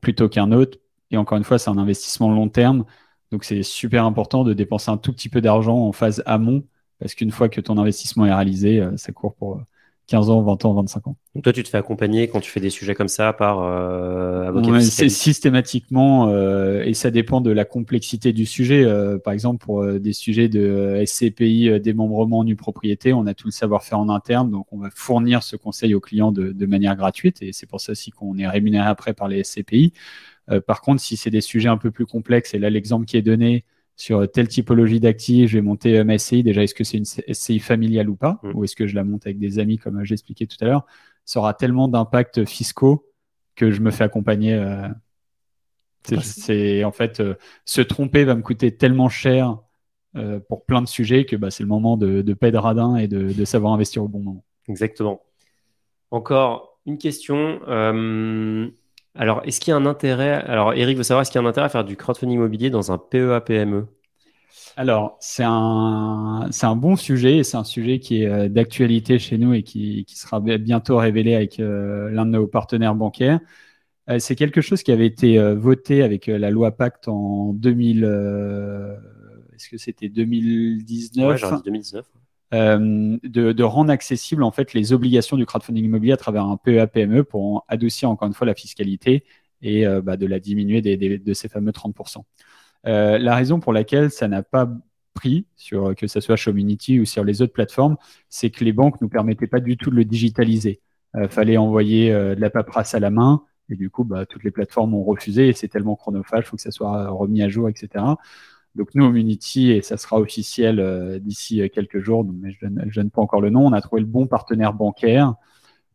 Speaker 1: plutôt qu'un autre? Et encore une fois, c'est un investissement long terme. Donc c'est super important de dépenser un tout petit peu d'argent en phase amont, parce qu'une fois que ton investissement est réalisé, euh, ça court pour 15 ans, 20 ans, 25 ans.
Speaker 3: Donc toi, tu te fais accompagner quand tu fais des sujets comme ça par euh,
Speaker 1: Ouais, C'est systématiquement, euh, et ça dépend de la complexité du sujet. Euh, par exemple, pour euh, des sujets de euh, SCPI, euh, démembrement nu propriété, on a tout le savoir-faire en interne, donc on va fournir ce conseil aux clients de, de manière gratuite, et c'est pour ça aussi qu'on est rémunéré après par les SCPI. Euh, par contre, si c'est des sujets un peu plus complexes, et là l'exemple qui est donné sur telle typologie d'actifs, je vais monter euh, ma SCI, déjà est-ce que c'est une SCI familiale ou pas,
Speaker 3: Mm.
Speaker 1: ou est-ce que je la monte avec des amis comme euh, j'expliquais tout à l'heure, ça aura tellement d'impacts fiscaux que je me fais accompagner. euh, c'est, en fait euh, se tromper va me coûter tellement cher euh, pour plein de sujets que bah, c'est le moment de, de paix de radin et de, de savoir investir au bon moment.
Speaker 3: Exactement. Encore une question. euh, alors, est-ce qu'il y a un intérêt Alors, Eric veut savoir est-ce qu'il y a un intérêt à faire du crowdfunding immobilier dans un E PEA-PME
Speaker 1: Alors, c'est un, c'est un bon sujet et c'est un sujet qui est euh, d'actualité chez nous et qui, qui sera bi- bientôt révélé avec euh, l'un de nos partenaires bancaires. Euh, c'est quelque chose qui avait été euh, voté avec la loi Pacte en 2000. euh, Est-ce que c'était 2019
Speaker 3: Ouais, j'aurais dit 2019.
Speaker 1: Euh, de, rendre accessible en fait les obligations du crowdfunding immobilier à travers un PEA PME pour en adoucir encore une fois la fiscalité et euh, bah, de la diminuer des- de ces fameux 30%. Euh, la raison pour laquelle ça n'a pas pris sur que ce soit Community ou sur les autres plateformes, c'est que les banques nous permettaient pas du tout de le digitaliser. Euh, fallait envoyer de la paperasse à la main et du coup bah, toutes les plateformes ont refusé et c'est tellement chronophage, faut que ça soit remis à jour, etc. Donc nous, Community, et ça sera officiel euh, d'ici euh, quelques jours, mais je je donne pas encore le nom, on a trouvé le bon partenaire bancaire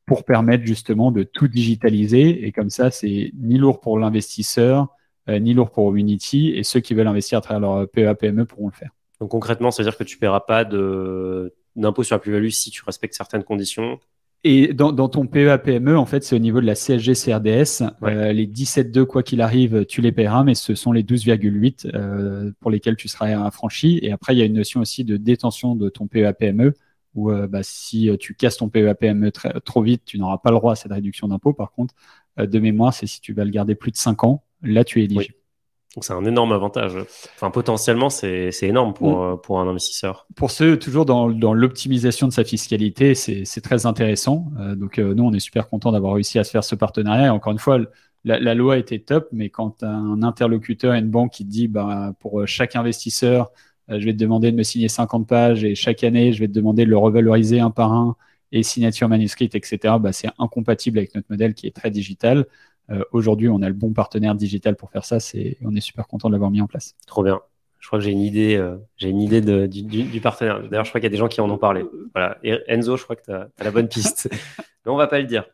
Speaker 1: pour permettre justement de tout digitaliser. Et comme ça, c'est ni lourd pour l'investisseur, euh, ni lourd pour Community, et ceux qui veulent investir à travers leur PEA, PME pourront le faire.
Speaker 3: Donc, concrètement, ça veut dire que tu paieras pas d'impôt sur la plus-value si tu respectes certaines conditions.
Speaker 1: Et dans, dans ton PEA PME, en fait, c'est au niveau de la CSG CRDS.
Speaker 3: Ouais.
Speaker 1: Euh, les 17,2, quoi qu'il arrive, tu les paieras, mais ce sont les 12,8 euh, pour lesquels tu seras affranchi. Et après, il y a une notion aussi de détention de ton PEA PME, où euh, bah, si tu casses ton PEA PME très- trop vite, tu n'auras pas le droit à cette réduction d'impôt. Par contre, euh, de mémoire, c'est si tu vas le garder plus de 5 ans, là, tu es éligible.
Speaker 3: C'est un énorme avantage. Enfin, potentiellement, c'est énorme pour,
Speaker 1: Mm.
Speaker 3: euh, pour un investisseur.
Speaker 1: Pour ceux toujours dans, dans l'optimisation de sa fiscalité, c'est très intéressant. Euh, donc euh, nous, on est super content d'avoir réussi à se faire ce partenariat. Et encore une fois, la, la loi était top, mais quand un interlocuteur et une banque qui te dit, bah, pour chaque investisseur, euh, je vais te demander de me signer 50 pages et chaque année, je vais te demander de le revaloriser un par un et signature manuscrite, etc. Bah, c'est incompatible avec notre modèle qui est très digital. Euh, Aujourd'hui, on a le bon partenaire digital pour faire ça. C'est, on est super content de l'avoir mis en place.
Speaker 3: Trop bien. Je crois que j'ai une idée, euh, j'ai une idée de- du, du- du partenaire. D'ailleurs, je crois qu'il y a des gens qui en ont parlé. Voilà. Et Enzo, je crois que tu as, la bonne piste. Mais on va pas le dire.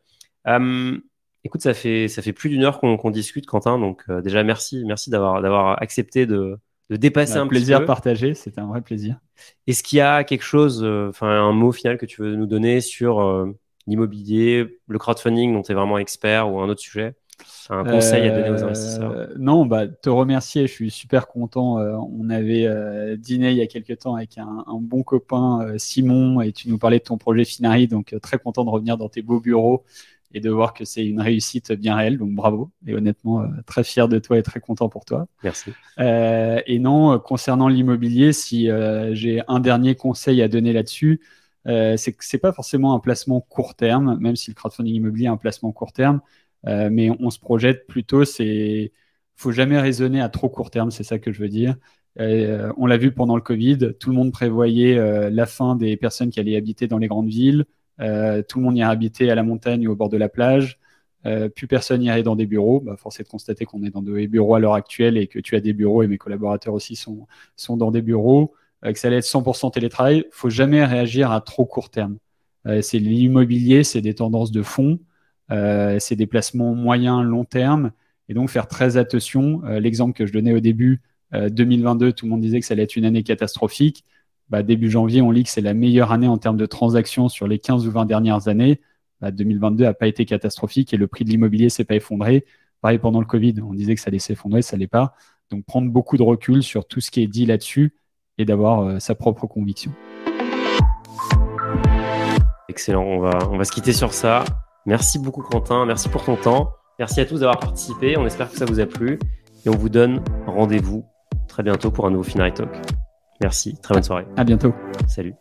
Speaker 3: Euh, écoute, ça fait, ça fait plus d'une heure qu'on discute, Quentin. Donc, euh, déjà, merci, merci d'avoir d'avoir accepté de, de dépasser
Speaker 1: Un
Speaker 3: un
Speaker 1: plaisir
Speaker 3: petit peu.
Speaker 1: partagé. C'était un vrai plaisir.
Speaker 3: Est-ce qu'il y a quelque chose, enfin, un mot final que tu veux nous donner sur l'immobilier, le crowdfunding dont tu es vraiment expert ou un autre sujet? Un conseil à donner aux
Speaker 1: Euh,
Speaker 3: investisseurs
Speaker 1: Non, bah, te remercier. Je suis super content. Euh, on avait euh, dîné il y a quelques temps avec un, un bon copain, Simon, et tu nous parlais de ton projet Finari. Donc, très content de revenir dans tes beaux bureaux et de voir que c'est une réussite bien réelle. Donc, bravo. Et honnêtement, euh, très fier de toi et très content pour toi.
Speaker 3: Merci.
Speaker 1: Euh, et non, euh, concernant l'immobilier, si j'ai un dernier conseil à donner là-dessus, c'est que c'est pas forcément un placement court terme, même si le crowdfunding immobilier est un placement court terme, euh, mais on, se projette plutôt. C'est, faut jamais raisonner à trop court terme, c'est ça que je veux dire. Euh, on l'a vu pendant le Covid, tout le monde prévoyait euh, la fin des personnes qui allaient habiter dans les grandes villes. Tout le monde irait habiter à la montagne ou au bord de la plage. Plus personne n'irait dans des bureaux. Bah, de constater qu'on est dans des bureaux à l'heure actuelle et que tu as des bureaux et mes collaborateurs aussi sont, sont dans des bureaux, que ça allait être 100% télétravail. faut jamais réagir à trop court terme. C'est l'immobilier, c'est des tendances de fond, euh, c'est des placements moyens, long terme, et donc faire très attention. Euh, L'exemple que je donnais au début, euh, 2022, tout le monde disait que ça allait être une année catastrophique. Bah, début janvier, on lit que c'est la meilleure année en termes de transactions sur les 15 ou 20 dernières années. Bah, 2022 n'a pas été catastrophique et le prix de l'immobilier s'est pas effondré. Pareil pendant le Covid, on disait que ça allait s'effondrer, ça l'est pas. Donc prendre beaucoup de recul sur tout ce qui est dit là-dessus et d'avoir euh, sa propre conviction.
Speaker 3: Excellent, on va se quitter sur ça. Merci beaucoup Quentin, merci pour ton temps. Merci à tous d'avoir participé, on espère que ça vous a plu. Et on vous donne rendez-vous très bientôt pour un nouveau Finari Talk. Merci, très bonne soirée.
Speaker 1: À bientôt.
Speaker 3: Salut.